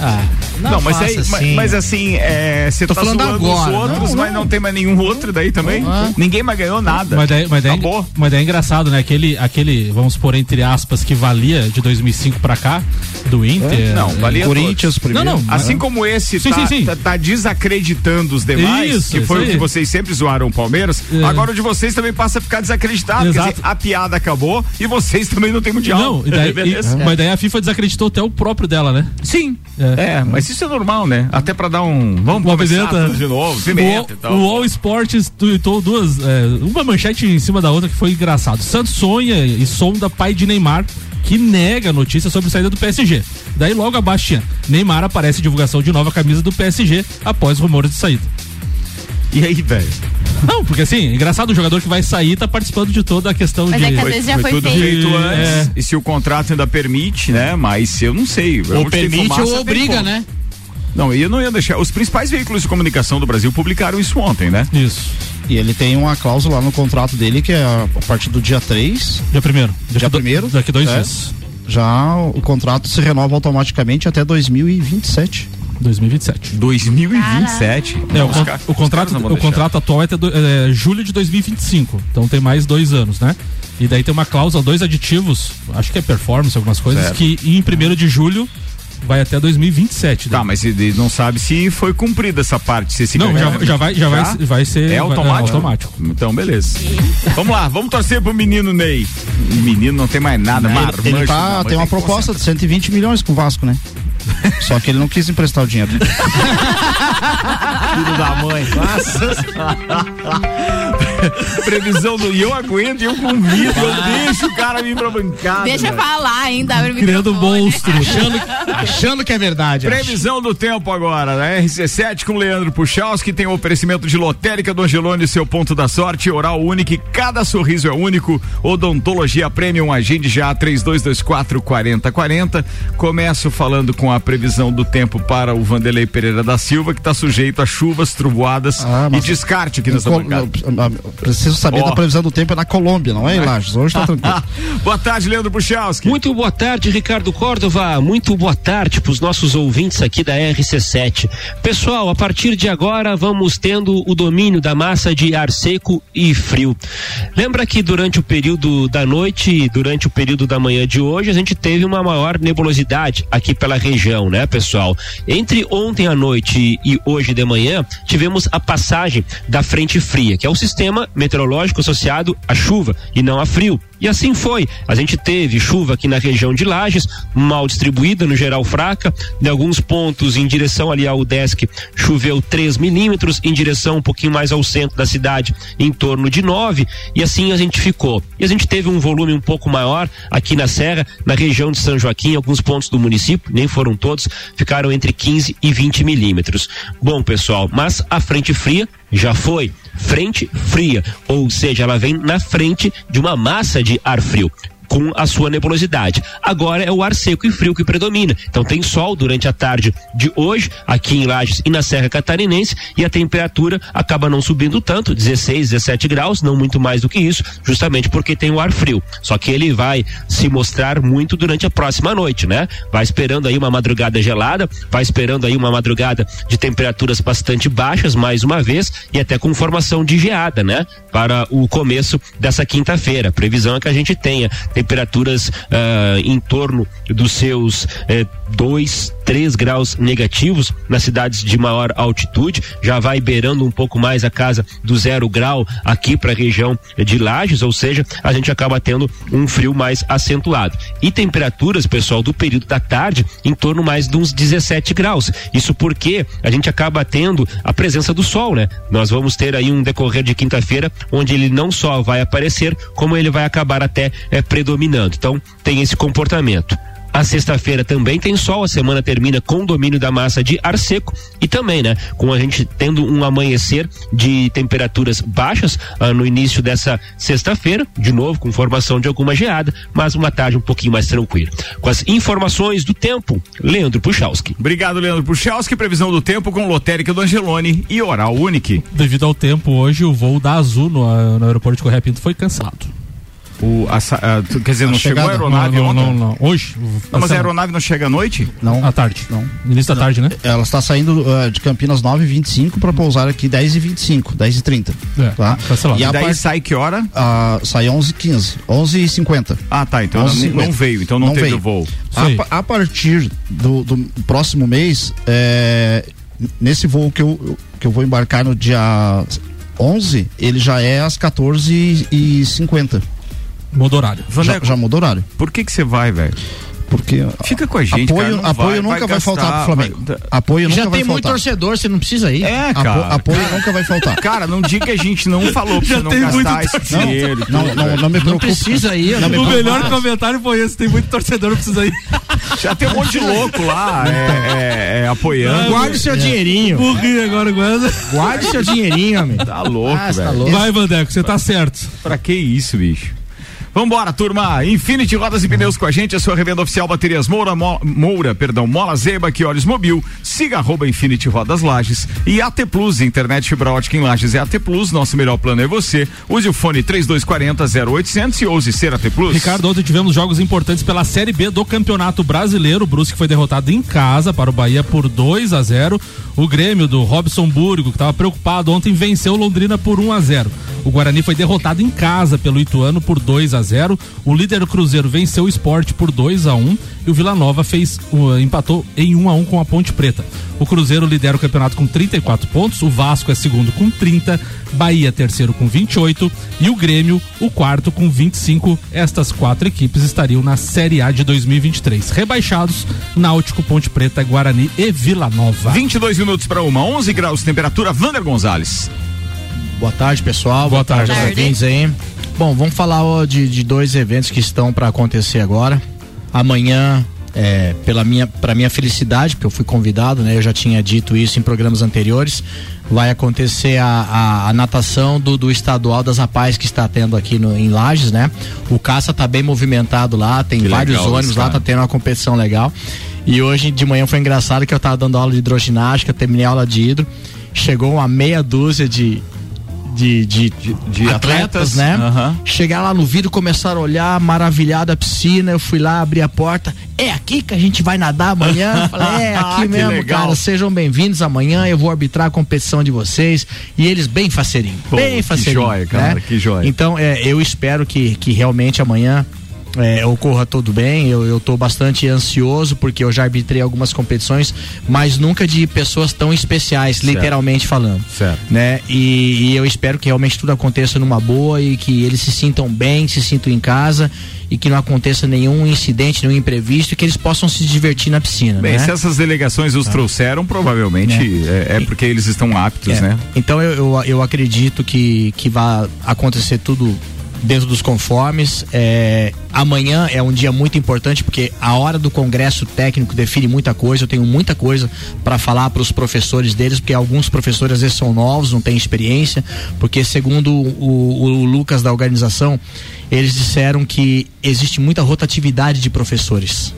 Speaker 6: Ah, não,
Speaker 2: Não, mas, aí,
Speaker 6: assim.
Speaker 2: mas assim, é, você
Speaker 6: Tô
Speaker 2: tá
Speaker 6: falando
Speaker 2: zoando
Speaker 6: agora.
Speaker 2: os outros,
Speaker 6: Não,
Speaker 2: mas
Speaker 6: não.
Speaker 2: não tem mais nenhum outro daí também.
Speaker 6: Ah.
Speaker 2: Ninguém mais ganhou nada.
Speaker 3: Mas daí, mas, daí,
Speaker 2: Acabou.
Speaker 3: mas daí é engraçado, né? Aquele, aquele, vamos pôr entre aspas, que valia de 2005 pra cá, do Inter.
Speaker 2: Não, valia
Speaker 5: Corinthians
Speaker 2: todos.
Speaker 5: primeiro.
Speaker 3: Não, não.
Speaker 2: Assim como esse
Speaker 3: Sim,
Speaker 2: tá,
Speaker 3: sim, sim.
Speaker 2: tá- tá desacreditando os demais,
Speaker 3: Isso,
Speaker 2: que foi o que vocês sempre zoaram o Palmeiras,
Speaker 3: É.
Speaker 2: agora o de vocês também passa a ficar desacreditado. Quer
Speaker 3: Exato.
Speaker 2: dizer, a piada acabou e vocês também não tem mundial.
Speaker 3: Não, e daí,
Speaker 2: Beleza?
Speaker 3: e- mas daí a FIFA desacreditou até o próprio dela, né?
Speaker 2: Sim.
Speaker 3: É.
Speaker 2: É. mas isso é normal, né? Até pra dar um. Vamos
Speaker 3: Uma pimenta.
Speaker 2: de novo,
Speaker 3: O,
Speaker 2: pimenta e tal.
Speaker 3: o All Sports tweetou duas, é, uma manchete em cima da outra que foi engraçado. Santos sonha e sonda pai de Neymar que nega a notícia sobre a saída do PSG. Daí logo abaixo Neymar aparece divulgação de nova camisa do PSG após rumores de saída.
Speaker 2: E aí, velho?
Speaker 3: Não, porque assim, engraçado o jogador que vai sair tá participando de toda a questão
Speaker 7: Mas
Speaker 3: de
Speaker 7: é que às vezes já foi
Speaker 2: tudo
Speaker 7: feito.
Speaker 2: feito
Speaker 3: De-
Speaker 2: antes.
Speaker 3: é.
Speaker 2: E se o contrato ainda permite, né? Mas eu não sei.
Speaker 6: Ou permite
Speaker 2: fumaça,
Speaker 6: ou obriga, né?
Speaker 2: Não, e eu não ia deixar. Os principais veículos de comunicação do Brasil publicaram isso ontem, né?
Speaker 3: Isso.
Speaker 5: E ele tem uma cláusula no contrato dele que é a a partir do dia 3,
Speaker 3: Dia primeiro.
Speaker 5: dia
Speaker 3: Daqui do-
Speaker 5: primeiro,
Speaker 3: Daqui dois
Speaker 5: é,
Speaker 3: dias.
Speaker 5: já o contrato se renova automaticamente até 2027.
Speaker 3: 2027.
Speaker 2: 2027.
Speaker 3: É, o, con- o contrato,
Speaker 2: não
Speaker 3: o contrato atual é até do- é, julho de 2025. Então tem mais dois anos, né? E daí tem uma cláusula, dois aditivos, acho que é performance, algumas coisas,
Speaker 2: Certo.
Speaker 3: que em 1 de julho vai até 2027.
Speaker 2: Tá, mas ele não sabe se foi cumprida essa parte, se esse
Speaker 3: Não, já, já vai, já, Vai, vai ser.
Speaker 2: É
Speaker 3: vai-
Speaker 2: automático?
Speaker 3: automático.
Speaker 2: Então, beleza. vamos lá, vamos torcer pro menino Ney. Menino não tem mais nada,
Speaker 5: Ele-
Speaker 2: marmanjo,
Speaker 5: ele
Speaker 2: não,
Speaker 5: tá,
Speaker 2: mas
Speaker 5: tem uma proposta de 120 milhões com o Vasco, né? Só que ele não quis emprestar o dinheiro.
Speaker 2: Filho da mãe. Previsão do. E eu aguento, eu convido, eu deixo o cara vir pra bancada.
Speaker 7: Deixa
Speaker 2: velho.
Speaker 7: falar ainda.
Speaker 3: Criando monstro.
Speaker 6: Achando, achando que é verdade. acho.
Speaker 2: Previsão do tempo agora, né? RC7 com Leandro Puchalski, tem o oferecimento de lotérica do Angelone, seu ponto da sorte, oral único, cada sorriso é único, odontologia premium, agende já 3224 4040. Começo falando com a previsão do tempo para o Vanderlei Pereira da Silva, que está sujeito a chuvas, trovoadas
Speaker 5: Ah,
Speaker 2: e descarte aqui nessa bancada.
Speaker 5: Preciso saber
Speaker 2: Ó.
Speaker 5: da previsão do tempo é na Colômbia, não é em Lages. Hoje tá tranquilo.
Speaker 2: Boa tarde, Leandro Puchalski.
Speaker 15: Muito boa tarde, Ricardo Córdova. Muito boa tarde para os nossos ouvintes aqui da RC7. Pessoal, a partir de agora vamos tendo o domínio da massa de ar seco e frio. Lembra que durante o período da noite e durante o período da manhã de hoje a gente teve uma maior nebulosidade aqui pela região, né, pessoal? Entre ontem à noite e hoje de manhã tivemos a passagem da frente fria, que é o sistema meteorológico associado à chuva e não a frio. E assim foi. A gente teve chuva aqui na região de Lages, mal distribuída, no geral fraca. Em alguns pontos, em direção ali ao Udesc, choveu 3 milímetros, em direção um pouquinho mais ao centro da cidade, em torno de 9. E assim a gente ficou. E a gente teve um volume um pouco maior aqui na Serra, na região de São Joaquim, alguns pontos do município, nem foram todos, ficaram entre 15 e 20 milímetros. Bom, pessoal, mas a frente fria já foi frente fria, ou seja, ela vem na frente de uma massa de ar frio com a sua nebulosidade. Agora é o ar seco e frio que predomina. Então tem sol durante a tarde de hoje aqui em Lages e na Serra Catarinense e a temperatura acaba não subindo tanto, 16, 17 graus, não muito mais do que isso, justamente porque tem o ar frio. Só que ele vai se mostrar muito durante a próxima noite, né? Vai esperando aí uma madrugada gelada, vai esperando aí uma madrugada de temperaturas bastante baixas mais uma vez e até com formação de geada, né? Para o começo dessa quinta-feira. Previsão é que a gente tenha temperaturas ah, em torno dos seus 2, 3 graus negativos nas cidades de maior altitude, já vai beirando um pouco mais a casa do zero grau aqui para a região de Lages, ou seja, a gente acaba tendo um frio mais acentuado. E temperaturas, pessoal, do período da tarde em torno mais de uns 17 graus. Isso porque a gente acaba tendo a presença do sol, né? Nós vamos ter aí um decorrer de quinta-feira onde ele não só vai aparecer, como ele vai acabar até eh, predominando. Então, tem esse comportamento. A sexta-feira também tem sol, a semana termina com domínio da massa de ar seco e também, né, com a gente tendo um amanhecer de temperaturas baixas ah, no início dessa sexta-feira, de novo com formação de alguma geada, mas uma tarde um pouquinho mais tranquila. Com as informações do tempo, Leandro Puchalski.
Speaker 2: Obrigado, Leandro Puchalski. Previsão do tempo com lotérica do Angelone e oral único.
Speaker 3: Devido ao tempo, hoje o voo da Azul no, no aeroporto de Correia Pinto foi cancelado.
Speaker 2: O, a a- quer dizer,
Speaker 5: A
Speaker 2: não chegou a aeronave
Speaker 3: não, não,
Speaker 2: ontem?
Speaker 3: não, não. Hoje.
Speaker 2: Não, mas a aeronave não chega à noite?
Speaker 5: Não.
Speaker 3: À tarde.
Speaker 5: Não.
Speaker 3: Início da tarde, né?
Speaker 5: Ela está saindo eh, de Campinas 9h25 para pousar aqui 10h25, 10h30.
Speaker 3: É,
Speaker 5: tá? E a
Speaker 2: daí
Speaker 5: par-
Speaker 2: sai que hora?
Speaker 5: ah, sai 11h15, 11h50.
Speaker 2: Ah, tá. Então não,
Speaker 5: 11h50.
Speaker 2: não veio, então não, teve
Speaker 5: veio.
Speaker 2: o voo.
Speaker 5: A, a partir do, do próximo mês, é, nesse voo que eu, que eu vou embarcar no dia 11, ele já é às 14h50.
Speaker 3: Muda horário.
Speaker 5: Já,
Speaker 2: Vandeco,
Speaker 5: já mudou horário.
Speaker 2: por que que você vai, velho?
Speaker 5: Porque
Speaker 2: Fica com a gente,
Speaker 5: apoio,
Speaker 2: cara, não
Speaker 5: apoio
Speaker 2: vai,
Speaker 5: nunca
Speaker 2: vai
Speaker 5: vai, faltar pro Flamengo.
Speaker 2: vai-
Speaker 5: Apoio
Speaker 6: Já
Speaker 5: nunca vai
Speaker 6: tem muito torcedor, você não precisa ir.
Speaker 2: É,
Speaker 5: Apo-
Speaker 2: cara.
Speaker 5: apoio nunca vai faltar.
Speaker 2: Cara, não diga que a gente não falou pra
Speaker 3: Já
Speaker 2: você não
Speaker 3: tem muito
Speaker 2: gastar esse
Speaker 3: torcedor.
Speaker 2: dinheiro.
Speaker 5: Não, não,
Speaker 2: velho.
Speaker 5: não me
Speaker 6: Não
Speaker 5: preocupa.
Speaker 6: precisa ir.
Speaker 5: Não me
Speaker 3: O melhor comentário foi esse: tem muito torcedor, não precisa ir.
Speaker 2: Já tem um monte de louco lá, é, é, é, apoiando.
Speaker 6: Guarde seu dinheirinho.
Speaker 3: Burrinho agora, aguarda.
Speaker 6: Guarde seu dinheirinho, amigo.
Speaker 2: Tá louco,
Speaker 6: Ah, tá
Speaker 2: velho.
Speaker 6: louco.
Speaker 3: Vai, Vandeco, você tá certo.
Speaker 2: Pra que isso, bicho? Vambora, turma. Infinity Rodas e Pneus com a gente, a sua revenda oficial Baterias Moura, Mo- Moura, perdão, Mola Zeba, que olhos mobil. Siga arroba Infinity Rodas Lages e AT Plus, internet fibra ótica em Lages é AT Plus, nosso melhor plano é você. Use o fone 3240 0800 e ouse ser AT Plus.
Speaker 3: Ricardo, ontem tivemos jogos importantes pela Série B do Campeonato Brasileiro. O Brusque foi derrotado em casa para o Bahia por 2 a 0. O Grêmio do Robson Burgo, que estava preocupado ontem, venceu Londrina por 1 a 0. O Guarani foi derrotado em casa pelo Ituano por 2 a 0. O líder Cruzeiro venceu o esporte por 2 a 1 e o Vila Nova fez uh, empatou em 1 a 1 com a Ponte Preta. O Cruzeiro lidera o campeonato com 34 pontos, o Vasco é segundo com 30, Bahia terceiro com 28 e o Grêmio o quarto com 25. Estas quatro equipes estariam na Série A de 2023. Rebaixados Náutico, Ponte Preta, Guarani e Vila Nova.
Speaker 2: 22 minutos para uma, 11 graus temperatura. Vander Gonzalez.
Speaker 6: Boa tarde, pessoal.
Speaker 3: Boa, Boa tarde,
Speaker 6: ouvintes aí. Bom, vamos falar ó, de, de dois eventos que estão para acontecer agora. Amanhã é, pela minha para minha felicidade, porque eu fui convidado, né? Eu já tinha dito isso em programas anteriores. Vai acontecer a, a, a natação do, do, estadual das rapazes que está tendo aqui no, em Lages, né? O caça tá bem movimentado lá, tem que vários ônibus lá, tá tendo uma competição legal. E hoje de manhã foi engraçado que eu tava dando aula de hidroginástica, terminei a aula de hidro, chegou uma meia dúzia de, de, de, de, de atletas, atletas, né? Uhum. Chegaram lá no vidro, começaram a olhar, maravilhado a piscina. Eu fui lá, abri a porta. É aqui que a gente vai nadar amanhã? Falei, é aqui mesmo, legal. cara. Sejam bem-vindos amanhã. Eu vou arbitrar a competição de vocês. E eles bem faceirinho. Pô, bem faceirinho.
Speaker 2: Que joia, cara,
Speaker 6: né?
Speaker 2: que joia.
Speaker 6: Então, é, eu espero que, que realmente amanhã é, ocorra tudo bem. Eu estou bastante ansioso porque eu já arbitrei algumas competições, mas nunca de pessoas tão especiais, certo. literalmente falando.
Speaker 2: Certo.
Speaker 6: Né? E, e, eu espero que realmente tudo aconteça numa boa e que eles se sintam bem, se sintam em casa e que não aconteça nenhum incidente, nenhum imprevisto e que eles possam se divertir na piscina.
Speaker 2: Bem,
Speaker 6: né?
Speaker 2: se essas delegações os ah. trouxeram, provavelmente é, é, é porque eles estão aptos,
Speaker 6: é.
Speaker 2: né?
Speaker 6: Então eu, eu, eu acredito que, que vai acontecer tudo dentro dos conformes. É, amanhã é um dia muito importante porque a hora do congresso técnico define muita coisa. Eu tenho muita coisa para falar para os professores deles, porque alguns professores às vezes são novos, não têm experiência. Porque segundo o, o Lucas da organização, eles disseram que existe muita rotatividade de professores.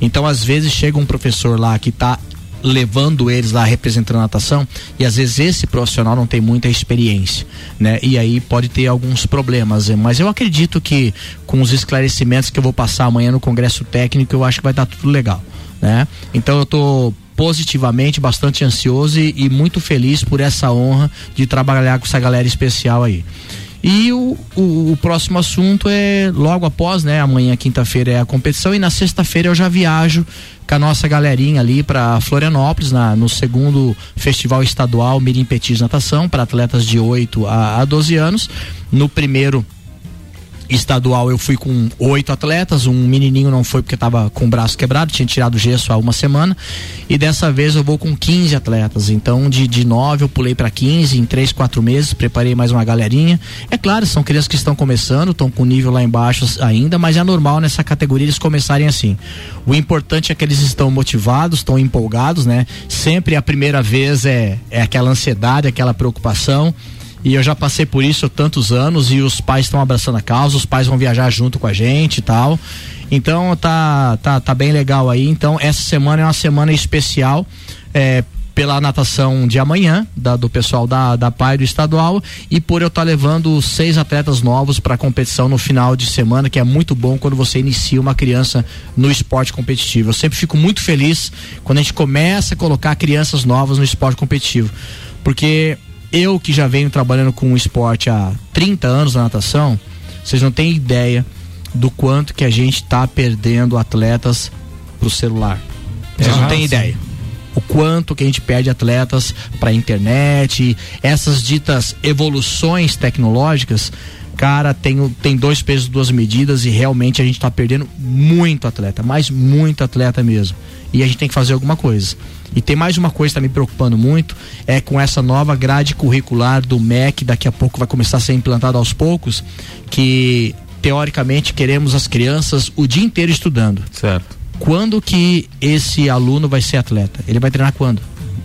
Speaker 6: Então, às vezes, chega um professor lá que está levando eles lá representando a natação e às vezes esse profissional não tem muita experiência, né? E aí pode ter alguns problemas, né? mas eu acredito que com os esclarecimentos que eu vou passar amanhã no congresso técnico, eu acho que vai estar tudo legal, né? Então eu tô positivamente, bastante ansioso e, e muito feliz por essa honra de trabalhar com essa galera especial aí. E o, o, o, próximo assunto é logo após, né? Amanhã, quinta-feira, é a competição e na sexta-feira eu já viajo com a nossa galerinha ali para Florianópolis, na, no segundo Festival Estadual Mirim Petis Natação, para atletas de 8 a, a 12 anos. No primeiro estadual eu fui com oito atletas, um menininho não foi porque estava com o braço quebrado, tinha tirado gesso há uma semana, e dessa vez eu vou com 15 atletas. Então de, de nove eu pulei para 15 em três, quatro meses, preparei mais uma galerinha. É claro, são crianças que estão começando, estão com nível lá embaixo ainda, mas é normal nessa categoria eles começarem assim. O importante é que eles estão motivados, estão empolgados, né? Sempre a primeira vez é, é aquela ansiedade, aquela preocupação e eu já passei por isso tantos anos e os pais estão abraçando a causa, os pais vão viajar junto com a gente e tal. Então tá, tá, tá bem legal aí. Então essa semana é uma semana especial. É, pela natação de amanhã, da, do pessoal da, da PAI do estadual, e por eu estar tá levando seis atletas novos para a competição no final de semana, que é muito bom quando você inicia uma criança no esporte competitivo. Eu sempre fico muito feliz quando a gente começa a colocar crianças novas no esporte competitivo. Porque eu que já venho trabalhando com o esporte há 30 anos na natação, vocês não têm ideia do quanto que a gente está perdendo atletas pro celular. Vocês ah, não têm ideia. O quanto que a gente perde atletas para internet, essas ditas evoluções tecnológicas, cara, tem, tem dois pesos, duas medidas e realmente a gente está perdendo muito atleta, mas muito atleta mesmo. E a gente tem que fazer alguma coisa. E tem mais uma coisa que está me preocupando muito, é com essa nova grade curricular do MEC, daqui a pouco vai começar a ser implantado aos poucos, que teoricamente queremos as crianças o dia inteiro estudando.
Speaker 2: Certo.
Speaker 6: Quando que esse aluno vai ser atleta? Ele vai treinar quando?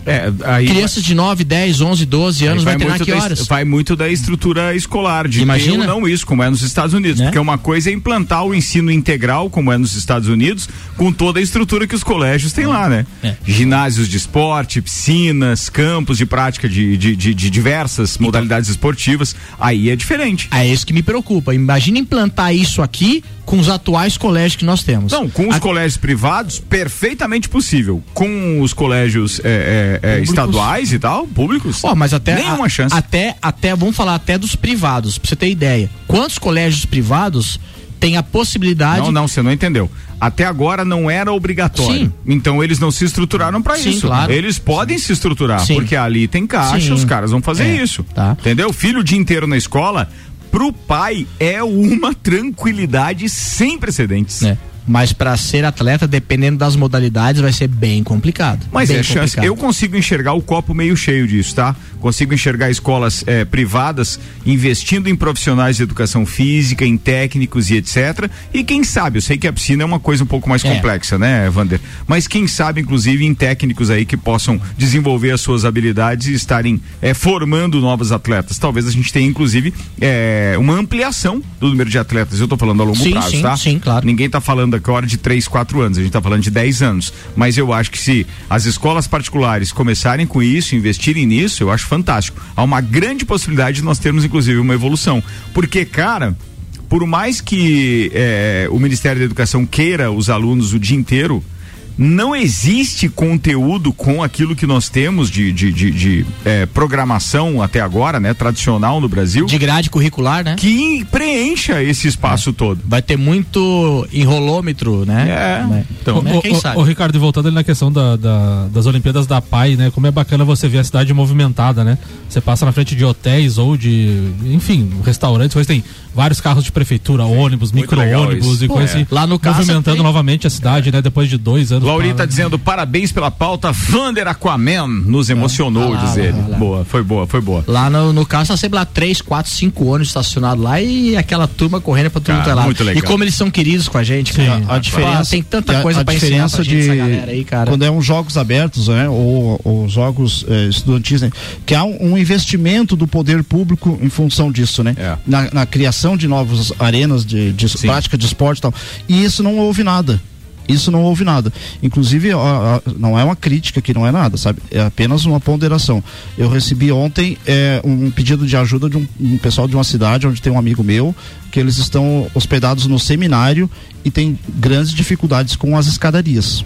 Speaker 2: É, aí
Speaker 6: Crianças de 9, 10, 11, 12 anos vai, vai treinar que horas?
Speaker 2: Da, vai muito da estrutura escolar, de
Speaker 6: Imagina?
Speaker 2: não isso, como é nos Estados Unidos. Né? Porque uma coisa é implantar o ensino integral, como é nos Estados Unidos, com toda a estrutura que os colégios têm lá, né?
Speaker 6: É.
Speaker 2: Ginásios de esporte, piscinas, campos de prática de, de, de, de diversas então, modalidades esportivas. Aí é diferente.
Speaker 6: É isso que me preocupa. Imagina implantar isso aqui com os atuais colégios que nós temos.
Speaker 2: Não, com os a... colégios privados, perfeitamente possível. Com os colégios é, é, é, estaduais e tal, públicos,
Speaker 6: oh, mas até
Speaker 2: nenhuma
Speaker 6: a,
Speaker 2: chance.
Speaker 6: Até, até, vamos falar até dos privados, pra você ter ideia. Quantos colégios privados têm a possibilidade.
Speaker 2: Não, não, você não entendeu. Até agora não era obrigatório. Sim. Então eles não se estruturaram para isso. Claro. Eles podem se estruturar, Sim. porque ali tem caixa, Sim. os caras vão fazer é. isso. Tá. Entendeu? Filho o dia inteiro na escola, pro pai é uma tranquilidade sem precedentes.
Speaker 6: É. Mas para ser atleta, dependendo das modalidades, vai ser bem complicado.
Speaker 2: Mas
Speaker 6: bem
Speaker 2: é chance. Eu consigo enxergar o copo meio cheio disso, tá? Consigo enxergar escolas é, privadas investindo em profissionais de educação física, em técnicos e etc. E quem sabe, eu sei que a piscina é uma coisa um pouco mais é. complexa, né, Vander? Mas quem sabe, inclusive, em técnicos aí que possam desenvolver as suas habilidades e estarem é, formando novos atletas. Talvez a gente tenha, inclusive, é, uma ampliação do número de atletas. Eu tô falando a longo
Speaker 6: sim,
Speaker 2: prazo,
Speaker 6: sim,
Speaker 2: tá?
Speaker 6: Sim, claro.
Speaker 2: Ninguém tá falando agora de 3, 4 anos, a gente está falando de 10 anos. Mas eu acho que se as escolas particulares começarem com isso, investirem nisso, eu acho fantástico. Há uma grande possibilidade de nós termos, inclusive, uma evolução. Porque, cara, por mais que é, o Ministério da Educação queira os alunos o dia inteiro, não existe conteúdo com aquilo que nós temos de, de, de, de é, programação até agora, né? Tradicional no Brasil.
Speaker 6: De grade curricular, né?
Speaker 2: Que preencha esse espaço é. todo.
Speaker 6: Vai ter muito enrolômetro, né?
Speaker 2: É.
Speaker 6: Né?
Speaker 3: Então, o, quem o, sabe? O, Ricardo, voltando ali na questão da, da, das Olimpíadas da PAI, né? Como é bacana você ver a cidade movimentada, né? Você passa na frente de hotéis ou de, enfim, restaurantes, coisa tem vários carros de prefeitura, ônibus, micro-ônibus e coisa é. assim.
Speaker 6: Lá no caso,
Speaker 3: movimentando tem... novamente a cidade, né? Depois de dois anos.
Speaker 2: Laurita para... dizendo parabéns pela pauta. Vander Aquaman nos emocionou, ah, diz ele. Boa, foi boa, foi boa.
Speaker 6: Lá no, no caso, tá sempre lá três, quatro, cinco ônibus estacionados lá e aquela turma correndo pra tudo lá.
Speaker 2: Muito legal.
Speaker 6: E como eles são queridos com a gente,
Speaker 5: Sim, a, a diferença
Speaker 6: tem tanta coisa a, a pra
Speaker 5: diferença
Speaker 6: ensinar
Speaker 5: de aí, cara. Quando é um jogos abertos, né? Ou, ou jogos eh, estudantis, né? Que há um, um, investimento do poder público em função disso, né? É. Na, na criação de novos arenas de, de prática de esporte e tal. E isso não houve nada. Isso não houve nada. Inclusive, ó, ó, não é uma crítica que não é nada, sabe? É apenas uma ponderação. Eu recebi ontem é, um pedido de ajuda de um, um, pessoal de uma cidade onde tem um amigo meu, que eles estão hospedados no seminário e tem grandes dificuldades com as escadarias.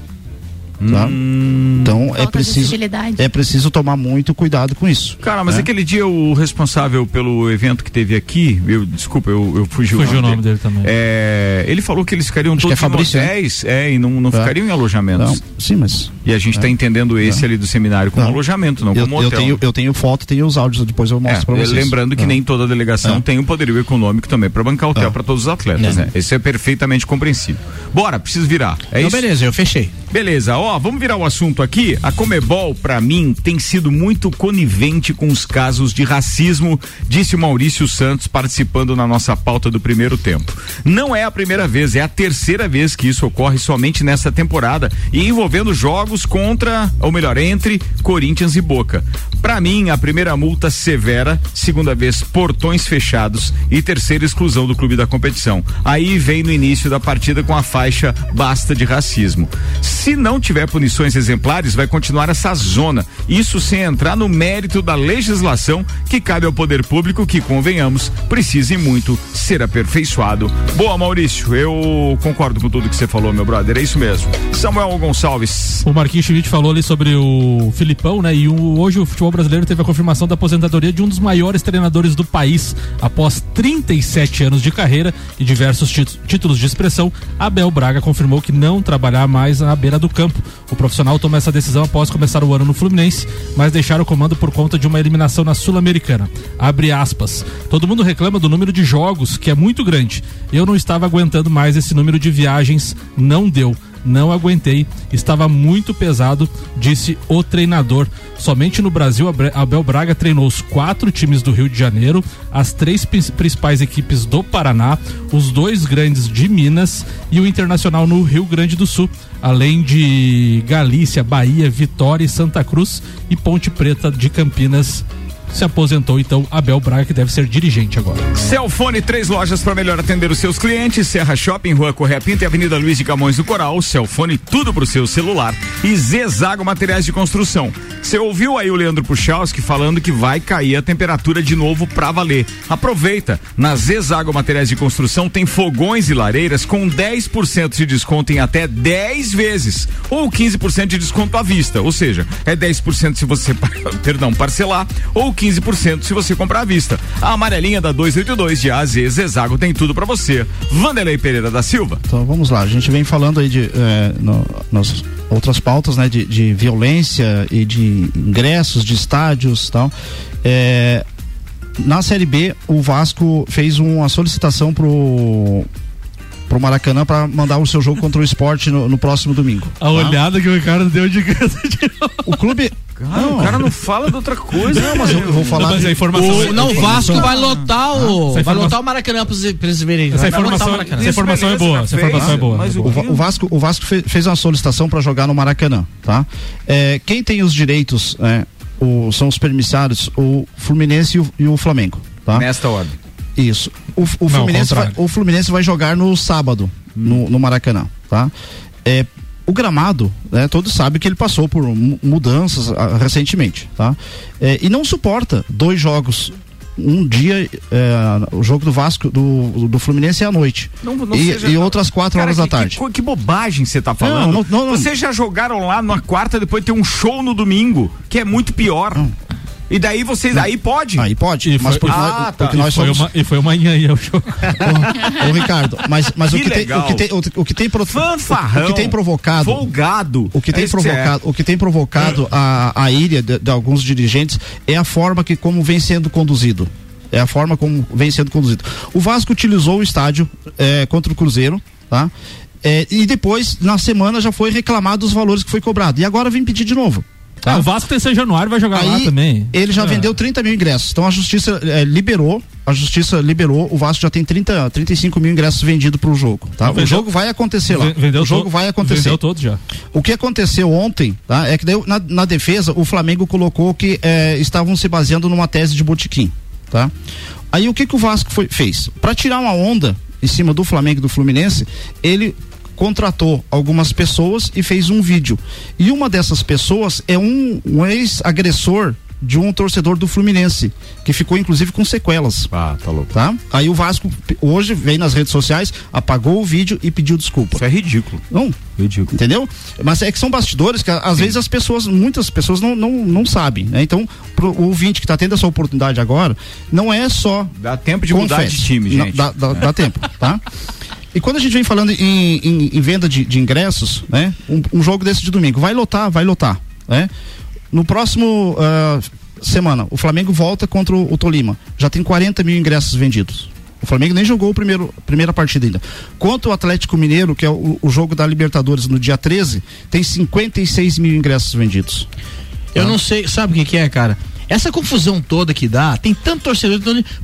Speaker 5: Tá? Hum. Então é preciso é preciso tomar muito cuidado com isso.
Speaker 2: Cara, mas né? aquele dia o responsável pelo evento que teve aqui, eu desculpa, eu, eu fugi,
Speaker 3: fugi o nome, dele. dele, também.
Speaker 2: É, ele falou que eles ficariam Acho todos é Fabrício, em hotéis, é, e não, não é. ficariam em alojamentos. Não,
Speaker 5: sim, mas
Speaker 2: e a gente está é. entendendo esse é. ali do seminário como alojamento, não
Speaker 5: eu,
Speaker 2: como hotel.
Speaker 5: Eu tenho, eu tenho foto, tenho os áudios, depois eu mostro é, para vocês.
Speaker 2: Lembrando que nem toda delegação tem o um poderio econômico também para bancar hotel para todos os atletas, né? Isso é perfeitamente compreensível. Bora, preciso virar. É isso?
Speaker 6: beleza, eu fechei.
Speaker 2: Beleza, ó, vamos virar o assunto aqui, a Comebol, para mim, tem sido muito conivente com os casos de racismo, disse Maurício Santos participando na nossa pauta do primeiro tempo. Não é a primeira vez, é a terceira vez que isso ocorre somente nessa temporada e envolvendo jogos contra, ou melhor, entre Corinthians e Boca. Para mim, a primeira multa severa, segunda vez portões fechados e terceira exclusão do clube da competição. Aí vem no início da partida com a faixa basta de racismo. Se não tiver punições exemplares vai continuar essa zona. Isso sem entrar no mérito da legislação que cabe ao poder público, que, convenhamos, precise muito ser aperfeiçoado. Boa, Maurício, eu concordo com tudo que você falou, meu brother. É isso mesmo. Samuel Gonçalves.
Speaker 3: O Marquinhos Schmidt falou ali sobre o Filipão, né? E o, hoje o futebol brasileiro teve a confirmação da aposentadoria de um dos maiores treinadores do país. Após 37 anos de carreira e diversos títulos de expressão, Abel Braga confirmou que não trabalhar mais à beira do campo. O profissional tomou essa decisão após começar o ano no Fluminense, mas deixar o comando por conta de uma eliminação na Sul-Americana. Abre aspas. Todo mundo reclama do número de jogos, que é muito grande. Eu não estava aguentando mais esse número de viagens, não deu não aguentei, estava muito pesado, disse o treinador. Somente no Brasil, Abel Braga treinou os quatro times do Rio de Janeiro, as três principais equipes do Paraná, os dois grandes de Minas e o Internacional no Rio Grande do Sul, além de Galícia, Bahia, Vitória e Santa Cruz e Ponte Preta de Campinas Se aposentou então Abel Braga, que deve ser dirigente agora.
Speaker 2: Celfone, três lojas para melhor atender os seus clientes: Serra Shopping, Rua Correia Pinta e Avenida Luiz de Camões do Coral. Celfone, tudo pro seu celular. E Zezago Materiais de Construção. Você ouviu aí o Leandro Puchalski falando que vai cair a temperatura de novo pra valer. Aproveita. Na Zezago Materiais de Construção tem fogões e lareiras com 10% de desconto em até 10 vezes. Ou 15% de desconto à vista. Ou seja, é 10% se você, perdão, parcelar. Ou 15% se você comprar à vista. A amarelinha da 282 de AZ Zezago tem tudo para você. Vanderlei Pereira da Silva.
Speaker 5: Então vamos lá, a gente vem falando aí de eh, no, nas outras pautas, né, de, de, violência e de ingressos de estádios e tal. Eh, na Série B, o Vasco fez uma solicitação pro pro Maracanã para mandar o seu jogo contra o esporte no, no próximo domingo.
Speaker 3: A tá? olhada que o Ricardo deu de
Speaker 5: O clube.
Speaker 2: Cara, não, o cara não fala de outra coisa.
Speaker 5: Não, mas eu, eu vou falar. Não,
Speaker 6: mas a informação. O, não, o Vasco vai lotar o. Ah, vai lotar o Maracanã para eles verem.
Speaker 3: Essa informação, essa informação é boa. Essa informação é boa. Mas
Speaker 5: o, o, Vasco, o Vasco fez, fez uma solicitação para jogar no Maracanã, tá? É, quem tem os direitos é, o, são os permissários, o Fluminense e o, e o Flamengo, tá?
Speaker 2: Nesta ordem.
Speaker 5: Isso. O, o, Não, Fluminense, vai, o Fluminense vai jogar no sábado, no, no Maracanã, tá? É, o gramado, né, todos sabem que ele passou por mudanças ah, recentemente, tá? É, e não suporta dois jogos um dia é, o jogo do Vasco do, do Fluminense é à noite. Não, não e, seja, e, outras quatro cara, horas
Speaker 2: que,
Speaker 5: da tarde.
Speaker 2: que, que bobagem você está falando. Não, vocês já jogaram lá na quarta depois tem um show no domingo que é muito pior e daí vocês. Aí pode?
Speaker 5: Aí pode.
Speaker 3: E mas porque, ah, nós, tá. porque nós somos. Foi uma, e foi uma aí o show.
Speaker 5: ô, Ricardo, mas, mas o, que tem, o que tem. O, o que tem. Pro,
Speaker 2: Fanfarrão.
Speaker 5: O que tem provocado.
Speaker 2: Folgado.
Speaker 5: O que tem é provocado. O que tem provocado a, a ilha de, de alguns dirigentes é a forma que como vem sendo conduzido. É a forma como vem sendo conduzido. O Vasco utilizou o estádio é, contra o Cruzeiro, tá? É, e depois, na semana, já foi reclamado os valores que foi cobrado. E agora vem pedir de novo.
Speaker 3: Tá? Ah, o Vasco terceiro Januário vai jogar Aí, lá também.
Speaker 5: Ele já é. vendeu 30 mil ingressos. Então a justiça é, liberou, a justiça liberou, o Vasco já tem 30, 35 mil ingressos vendidos para o jogo. Tá? Vendeu, o jogo vai acontecer lá.
Speaker 3: Vendeu
Speaker 5: o jogo vai acontecer.
Speaker 3: Vendeu todo já.
Speaker 5: O que aconteceu ontem, tá? É que daí, na, na defesa o Flamengo colocou que é, estavam se baseando numa tese de botiquim, tá? Aí o que que o Vasco foi, fez? Para tirar uma onda em cima do Flamengo e do Fluminense, ele contratou algumas pessoas e fez um vídeo. E uma dessas pessoas é um, um ex-agressor de um torcedor do Fluminense, que ficou inclusive com sequelas.
Speaker 2: Ah, tá louco.
Speaker 5: Tá? Aí o Vasco hoje veio nas redes sociais, apagou o vídeo e pediu desculpa.
Speaker 2: Isso é ridículo.
Speaker 5: Não. Ridículo. Entendeu? Mas é que são bastidores que às Sim. vezes as pessoas, muitas pessoas não, não, não sabem, né? Então, pro o ouvinte que está tendo essa oportunidade agora, não é só.
Speaker 2: Dá tempo de confete. mudar de time, gente.
Speaker 5: Não, dá, dá, dá tempo, tá? E quando a gente vem falando em, em, em venda de, de, ingressos, né? Um, um, jogo desse de domingo, vai lotar, vai lotar, né? No próximo uh, semana, o Flamengo volta contra o, o, Tolima. Já tem 40 mil ingressos vendidos. O Flamengo nem jogou a primeira partida ainda. Quanto o Atlético Mineiro, que é o, o, jogo da Libertadores no dia 13, tem 56 mil ingressos vendidos.
Speaker 6: Eu tá? não sei, sabe o que, que é, cara? Essa confusão toda que dá, tem tanto torcedor.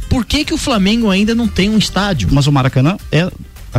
Speaker 6: Por que, que o Flamengo ainda não tem um estádio?
Speaker 5: Mas o Maracanã é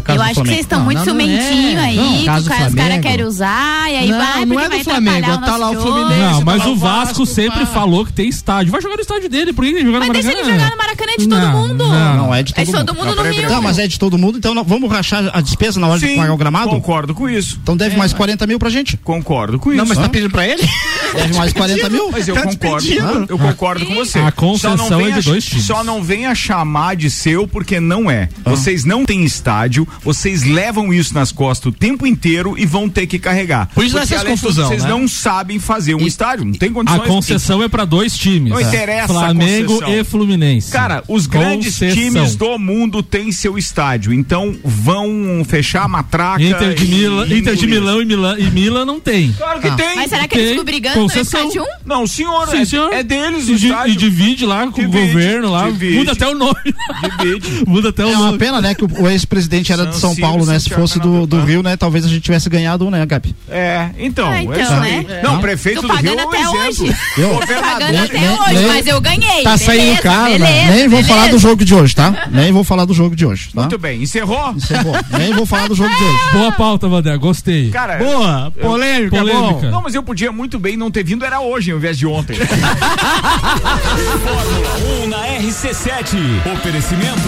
Speaker 7: eu acho que vocês estão muito ciumentinho é. aí, não, que os caras querem usar, e aí
Speaker 6: não,
Speaker 7: vai,
Speaker 6: não é do Flamengo, tá lá o Fluminense.
Speaker 3: Não, mas tá o Vasco, Vasco sempre falou que tem estádio. Vai jogar no estádio dele, por que ele jogar no Maracanã?
Speaker 7: Mas deixa ele jogar no Maracanã, é de todo mundo.
Speaker 5: Não, não é de todo
Speaker 7: mundo. É de todo mundo no Rio.
Speaker 5: Não, mas é de todo mundo, então não, vamos rachar a despesa na hora Sim, de pagar o gramado?
Speaker 2: concordo com isso.
Speaker 5: Então deve é, mais 40 mil pra gente?
Speaker 2: Concordo com isso.
Speaker 6: Não, mas tá pedindo pra ele?
Speaker 5: Deve mais 40 mil?
Speaker 2: Mas eu tá concordo. Eu concordo com você.
Speaker 3: A concessão é de dois times.
Speaker 2: Só não venha chamar de seu, porque não é. Vocês não têm estádio, vocês levam isso nas costas o tempo inteiro e vão ter que carregar.
Speaker 6: Por isso essa confusão.
Speaker 2: Vocês
Speaker 6: né?
Speaker 2: não sabem fazer um e, estádio, não tem condições.
Speaker 3: A concessão é para dois times.
Speaker 2: Não interessa
Speaker 3: Flamengo e Fluminense.
Speaker 2: Cara, os grandes times do mundo têm seu estádio, então vão fechar a matraca.
Speaker 3: Inter de, Mila, Inter de Milão e Milan, e Milan não tem.
Speaker 2: Claro que ah. tem.
Speaker 7: Mas será que tem. eles ficam brigando concessão. no estádio 1?
Speaker 2: Não, senhor, Sim, é, senhor. é deles o
Speaker 3: e,
Speaker 2: estádio.
Speaker 3: E divide lá com divide, o governo lá, divide, muda até o nome.
Speaker 5: Muda até o é nome. É uma pena, né, que o, ex-presidente era de São Paulo, né? Se fosse do, do Rio, né? Talvez a gente tivesse ganhado, né, Gabi?
Speaker 2: É, então.
Speaker 7: Ah, então,
Speaker 2: é isso aí.
Speaker 7: né?
Speaker 2: Não,
Speaker 7: É.
Speaker 2: prefeito do Rio é um exemplo.
Speaker 7: hoje.
Speaker 5: Eu-
Speaker 7: Tô pagando até
Speaker 5: nem-
Speaker 7: hoje,
Speaker 5: nem-
Speaker 7: mas eu ganhei.
Speaker 5: Tá saindo
Speaker 7: beleza,
Speaker 5: caro, né? Nem vou
Speaker 7: beleza.
Speaker 5: falar do jogo de hoje, tá? Nem vou falar do jogo de hoje, tá?
Speaker 2: Muito bem, encerrou?
Speaker 5: Encerrou. Nem vou falar do jogo de hoje.
Speaker 3: Boa pauta, Vandré, gostei.
Speaker 2: Cara,
Speaker 3: Boa,
Speaker 2: eu-
Speaker 3: polêmica, polêmica.
Speaker 2: Não, mas eu podia muito bem não ter vindo, era hoje ao invés de ontem.
Speaker 16: Fórmula 1 na RC7. Oferecimento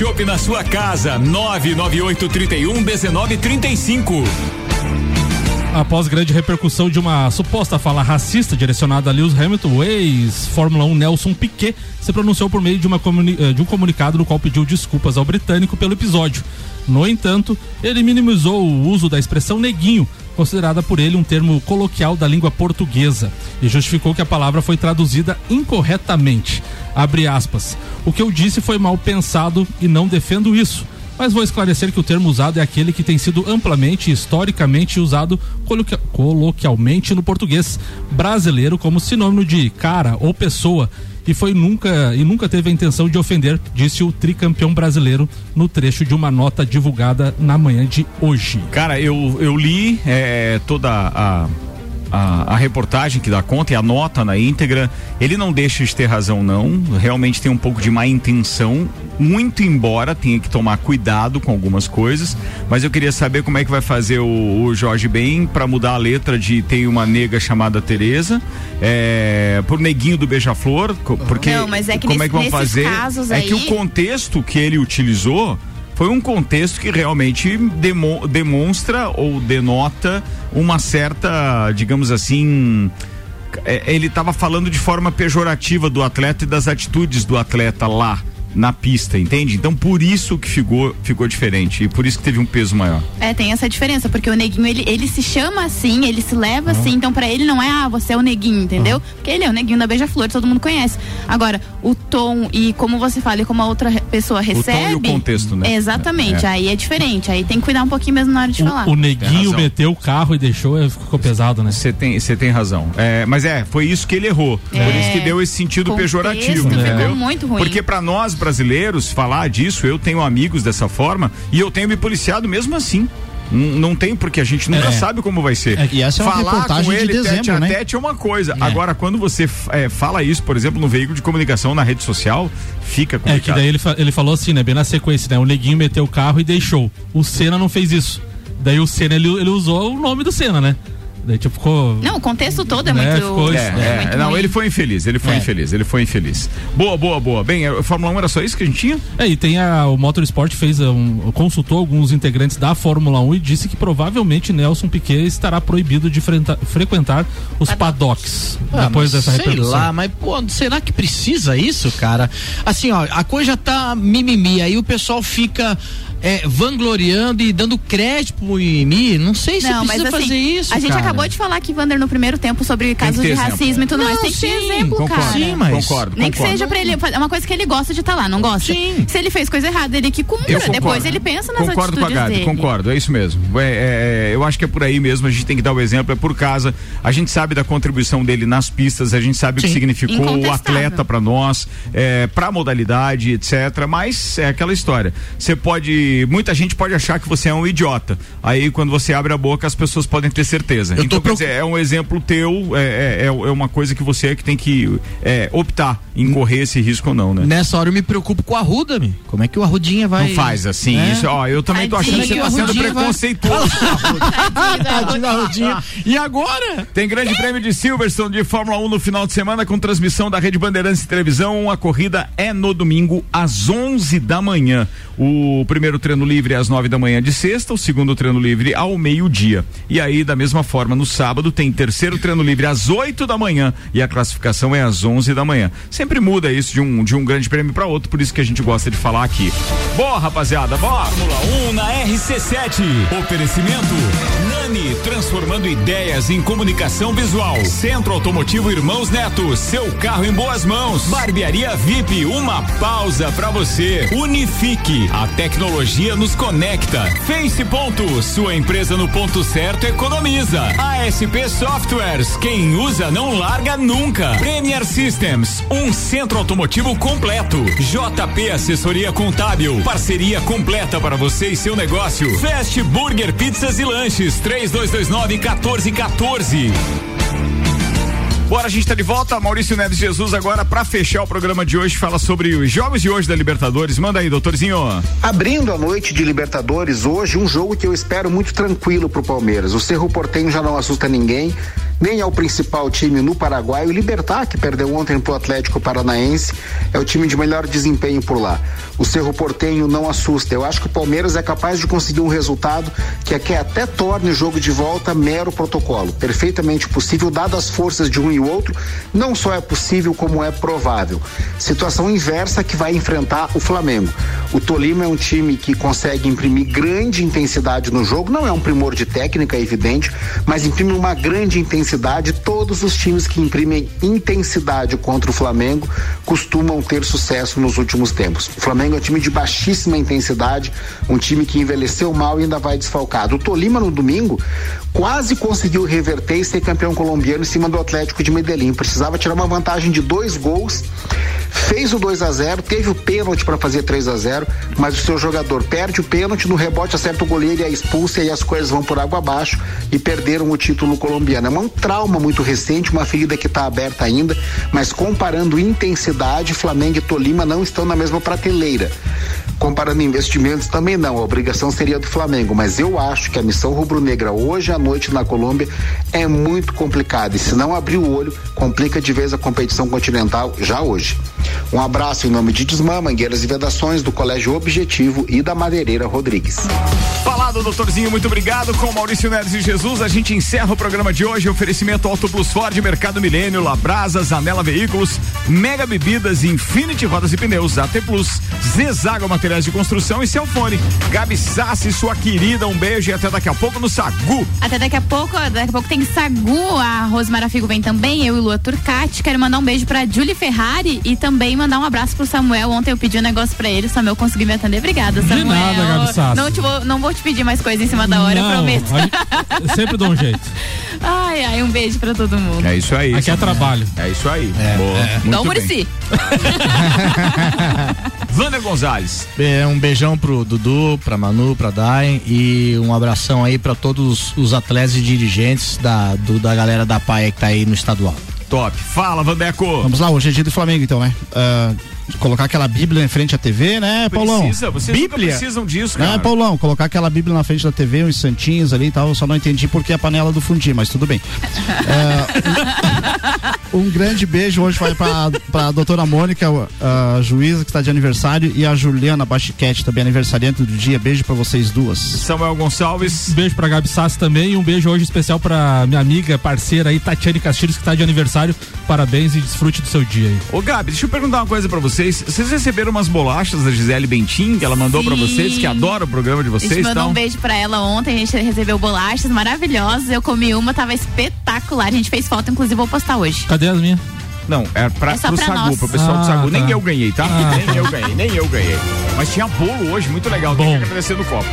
Speaker 16: shopping na sua casa. 99831 1935.
Speaker 3: Após grande repercussão de uma suposta fala racista direcionada a Lewis Hamilton, o ex-Fórmula 1 Nelson Piquet se pronunciou por meio de, eh, de um comunicado no qual pediu desculpas ao britânico pelo episódio. No entanto, ele minimizou o uso da expressão neguinho, considerada por ele um termo coloquial da língua portuguesa, e justificou que a palavra foi traduzida incorretamente. Abre aspas. O que eu disse foi mal pensado e não defendo isso mas vou esclarecer que o termo usado é aquele que tem sido amplamente e historicamente usado coloqui- coloquialmente no português brasileiro como sinônimo de cara ou pessoa e foi nunca e nunca teve a intenção de ofender, disse o tricampeão brasileiro no trecho de uma nota divulgada na manhã de hoje.
Speaker 2: Cara, eu, eu li é, toda a, a, a reportagem que dá conta e a nota na íntegra. Ele não deixa de ter razão, não. Realmente tem um pouco de má intenção. Muito embora tenha que tomar cuidado com algumas coisas. Mas eu queria saber como é que vai fazer o, o Jorge Ben para mudar a letra de tem uma nega chamada Tereza é, por neguinho do beija-flor. Porque
Speaker 7: Não, mas é que
Speaker 2: como
Speaker 7: nesse-
Speaker 2: é que vão fazer?
Speaker 7: casos
Speaker 2: é que o
Speaker 7: aí-
Speaker 2: contexto que ele utilizou foi um contexto que realmente demo- demonstra ou denota uma certa, digamos assim, é, ele estava falando de forma pejorativa do atleta e das atitudes do atleta lá na pista, entende? Então por isso que ficou, ficou diferente e por isso que teve um peso maior.
Speaker 7: É, tem essa diferença, porque o neguinho, ele, ele se chama assim, ele se leva assim, então pra ele não é, ah, você é o neguinho, entendeu? Porque ele é o neguinho da Beija-Flor, todo mundo conhece. Agora, o tom e como você fala e como a outra pessoa recebe...
Speaker 2: e o contexto, né?
Speaker 7: Exatamente,
Speaker 2: É.
Speaker 7: aí é diferente, aí tem que cuidar um pouquinho mesmo na hora de falar.
Speaker 3: O, o
Speaker 2: Tem
Speaker 3: neguinho meteu o carro e deixou, é, ficou pesado, né?
Speaker 2: Você tem, tem razão. É, mas é, foi isso que ele errou. Por
Speaker 7: É.
Speaker 2: isso que deu esse sentido
Speaker 7: Contexto
Speaker 2: pejorativo,
Speaker 7: ficou
Speaker 2: entendeu?
Speaker 7: muito ruim.
Speaker 2: Porque para nós brasileiros falar disso, eu tenho amigos dessa forma e eu tenho me policiado mesmo assim. Não tem, porque a gente nunca
Speaker 5: É.
Speaker 2: sabe como vai ser.
Speaker 5: É, e essa é uma
Speaker 2: Falar com
Speaker 5: de
Speaker 2: ele
Speaker 5: dezembro,
Speaker 2: tete a
Speaker 5: né?
Speaker 2: tete é uma coisa.
Speaker 3: É.
Speaker 2: Agora, quando você é, fala isso, por exemplo, no veículo de comunicação, na rede social, fica
Speaker 3: É que
Speaker 2: complicado.
Speaker 3: daí ele, ele falou assim, né? Bem na sequência, né? O neguinho meteu o carro e deixou. O Senna não fez isso. Daí o Senna, ele, ele usou o nome do Senna, né? Daí tipo ficou.
Speaker 7: Não, o contexto todo é
Speaker 3: Né,
Speaker 7: muito...
Speaker 3: ficou-
Speaker 2: É,
Speaker 7: é
Speaker 2: é,
Speaker 7: muito
Speaker 2: não,
Speaker 7: ruim.
Speaker 2: ele foi infeliz, ele foi
Speaker 3: É.
Speaker 2: infeliz, ele foi infeliz. Boa, boa, boa. Bem, a Fórmula 1 era só isso que a gente tinha?
Speaker 3: É, e tem a, o Motorsport fez um, consultou alguns integrantes da Fórmula 1 e disse que provavelmente Nelson Piquet estará proibido de frenta- frequentar os paddocks
Speaker 6: Ah,
Speaker 3: depois dessa
Speaker 6: sei
Speaker 3: repercussão.
Speaker 6: lá, mas pô, será que precisa isso, cara? Assim, ó, a coisa tá mimimi, aí o pessoal fica é, vangloriando e dando crédito pro mimimi. Não sei se
Speaker 7: Não, mas
Speaker 6: precisa
Speaker 7: assim,
Speaker 6: fazer isso,
Speaker 7: a gente
Speaker 6: cara.
Speaker 7: acabou de falar aqui, Vander, no primeiro tempo sobre
Speaker 2: que
Speaker 7: casos de
Speaker 2: exemplo.
Speaker 7: racismo e tudo mais.
Speaker 6: Não,
Speaker 7: Tem que ter
Speaker 6: sim,
Speaker 7: exemplo,
Speaker 2: concordo.
Speaker 7: cara.
Speaker 6: Sim, mas-
Speaker 2: Concordo,
Speaker 7: Nem que
Speaker 2: concordo.
Speaker 7: seja pra ele. É uma coisa que ele gosta de estar lá, não gosta?
Speaker 6: Sim.
Speaker 7: Se ele fez coisa errada, ele que cumpra.
Speaker 2: Concordo.
Speaker 7: Depois ele pensa nas
Speaker 2: Concordo com a
Speaker 7: atitudes
Speaker 2: Gabi,
Speaker 7: dele.
Speaker 2: concordo, é isso mesmo. É, é, eu acho que é por aí mesmo, a gente tem que dar o exemplo, é por casa. A gente sabe da contribuição dele nas pistas, a gente sabe o que
Speaker 6: Sim.
Speaker 2: significou o atleta pra nós, é, pra modalidade, etc. Mas é aquela história. Você pode. Muita gente pode achar que você é um idiota. Aí quando você abre a boca, as pessoas podem ter certeza.
Speaker 6: Eu
Speaker 2: então, quer
Speaker 6: preocup-
Speaker 2: dizer, é um exemplo teu, é, é, é uma coisa que você é que tem que é, optar em correr esse risco ou não, né?
Speaker 6: Nessa hora eu me preocupo com a Arruda, me. Como é que o Arrudinha vai.
Speaker 2: Não faz assim,
Speaker 6: né?
Speaker 2: isso, ó, eu também tô achando que você
Speaker 6: Tadinho,
Speaker 2: tá sendo
Speaker 6: vai-
Speaker 2: preconceituoso.
Speaker 6: Tadinho da Arrudinha. E agora?
Speaker 2: Tem grande prêmio de Silverstone de Fórmula 1 no final de semana com transmissão da Rede Bandeirantes Televisão. A corrida é no domingo às 11 da manhã. O primeiro treino livre às nove da manhã de sexta, o segundo treino livre ao meio-dia. E aí, da mesma forma, no sábado tem terceiro treino livre às oito da manhã e a classificação é às onze da manhã. Sempre muda isso de um, de um grande prêmio para outro, por isso que a gente gosta de falar aqui. Boa, rapaziada, bora!
Speaker 16: Fórmula 1 na RC7. Oferecimento Nani, transformando ideias em comunicação visual. Centro Automotivo Irmãos Neto, seu carro em boas mãos. Barbearia VIP, uma pausa para você. Unifique, a tecnologia nos conecta. Face Ponto, sua empresa no ponto certo economiza. ASP Softwares, quem usa não larga nunca. Premier Systems, um centro automotivo completo. JP Assessoria Contábil, parceria completa para você e seu negócio. Fast Burger Pizzas e Lanches, 3229 1414.
Speaker 2: Bora, a gente tá de volta. Maurício Neves Jesus agora para fechar o programa de hoje fala sobre os jogos de hoje da Libertadores. Manda aí, doutorzinho.
Speaker 4: Abrindo a noite de Libertadores hoje, um jogo que eu espero muito tranquilo pro Palmeiras. O Cerro Portenho já não assusta ninguém, nem é o principal time no Paraguai. O Libertar, que perdeu ontem pro Atlético Paranaense, é o time de melhor desempenho por lá. O Cerro Portenho não assusta. Eu acho que o Palmeiras é capaz de conseguir um resultado que, que até torne o jogo de volta mero protocolo. Perfeitamente possível, dadas as forças de um e o outro, não só é possível, como é provável. Situação inversa que vai enfrentar o Flamengo. O Tolima é um time que consegue imprimir grande intensidade no jogo, não é um primor de técnica, é evidente, mas imprime uma grande intensidade. Todos os times que imprimem intensidade contra o Flamengo costumam ter sucesso nos últimos tempos. O Flamengo é um time de baixíssima intensidade, um time que envelheceu mal e ainda vai desfalcado. O Tolima no domingo quase conseguiu reverter e ser campeão colombiano em cima do Atlético de Medellín. Precisava tirar uma vantagem de dois gols, fez o 2 a 0 teve o pênalti para fazer 3 a 0 mas o seu jogador perde o pênalti, no rebote acerta o goleiro e é expulso e aí as coisas vão por água abaixo e perderam o título colombiano. É um trauma muito recente, uma ferida que está aberta ainda, mas comparando intensidade, Flamengo e Tolima não estão na mesma prateleira. Comparando investimentos também não, a obrigação seria do Flamengo, mas eu acho que a missão rubro-negra hoje à noite na Colômbia é muito complicada e se não abrir o olho, complica de vez a competição continental já hoje. Um abraço em nome de Desmã, Mangueiras e Vedações, do Colégio Objetivo e da Madeireira Rodrigues.
Speaker 2: Falado, doutorzinho, muito obrigado. Com Maurício Neves e Jesus, a gente encerra o programa de hoje. Oferecimento Auto Plus Ford, Mercado Milênio, Labrasa, Zanela Veículos, Mega Bebidas, Infinity Rodas e Pneus, AT Plus, Zezago Materiais de Construção e Celfone. Gabi Sassi, sua querida, um beijo e até daqui a pouco no Sagu.
Speaker 7: Até daqui a pouco, daqui a pouco tem Sagu, a Rosmara Figo vem também, eu e Lua Turcati. Quero mandar um beijo pra Julie Ferrari e também mandar um abraço pro Samuel. Ontem eu pedi um negócio pra ele, o Samuel conseguiu me atender. Obrigada, Samuel.
Speaker 3: De nada, Gabi Sassi.
Speaker 7: Não, te vou, não vou te pedir mais coisa em cima da hora, eu
Speaker 3: Não,
Speaker 7: prometo.
Speaker 3: eu sempre dou um jeito.
Speaker 7: Ai, ai, um beijo pra todo mundo.
Speaker 2: É isso aí.
Speaker 3: Aqui é trabalho.
Speaker 2: É isso aí. Boa. Muito
Speaker 7: Dom
Speaker 2: bem.
Speaker 7: Murici.
Speaker 2: Wander Gonzalez.
Speaker 6: É, um beijão pro Dudu, pra Manu, pra Dai e um abração aí pra todos os atletas e dirigentes da, do- da galera da PAE que tá aí no estadual.
Speaker 2: Top. Fala, Vandeco.
Speaker 5: Vamos lá, hoje é dia do Flamengo, então, né? Ah, colocar aquela Bíblia em frente à TV, né, Paulão?
Speaker 2: Precisa, vocês
Speaker 5: Bíblia.
Speaker 2: precisam disso,
Speaker 5: Né,
Speaker 2: cara.
Speaker 5: Paulão? Colocar aquela Bíblia na frente da TV, uns santinhos ali e tal. Eu só não entendi porque a panela do fundir, mas tudo bem. É, um, grande beijo hoje vai pra, pra doutora Mônica, a juíza que está de aniversário, e a Juliana Bachiquete, também aniversariante do dia. Beijo pra vocês duas.
Speaker 2: Samuel Gonçalves.
Speaker 3: Um beijo pra Gabi Sassi também e um beijo hoje especial pra minha amiga, parceira aí, Tatiane Castilhos, que tá de aniversário. Parabéns e desfrute do seu dia aí.
Speaker 2: Ô Gabi, deixa eu perguntar uma coisa pra vocês. Vocês receberam umas bolachas da Gisele Bentin que ela mandou pra
Speaker 7: Sim.
Speaker 2: vocês, que adora o programa de
Speaker 7: A gente
Speaker 2: vocês,
Speaker 7: mandou
Speaker 2: então.
Speaker 7: um beijo pra ela ontem, a gente recebeu bolachas maravilhosas, eu comi uma, tava espetacular, a gente fez foto, inclusive vou postar hoje.
Speaker 3: Cadê as minhas?
Speaker 2: Não, é pra,
Speaker 7: É só
Speaker 2: pro
Speaker 7: pra
Speaker 2: Sagu,
Speaker 7: nós.
Speaker 2: pro pessoal do
Speaker 3: Ah,
Speaker 2: Sagu. Nem
Speaker 3: tá.
Speaker 2: eu ganhei, tá?
Speaker 3: Ah,
Speaker 2: nem eu ganhei, nem eu ganhei. Mas tinha bolo hoje, muito legal. Tem que agradecer no copo.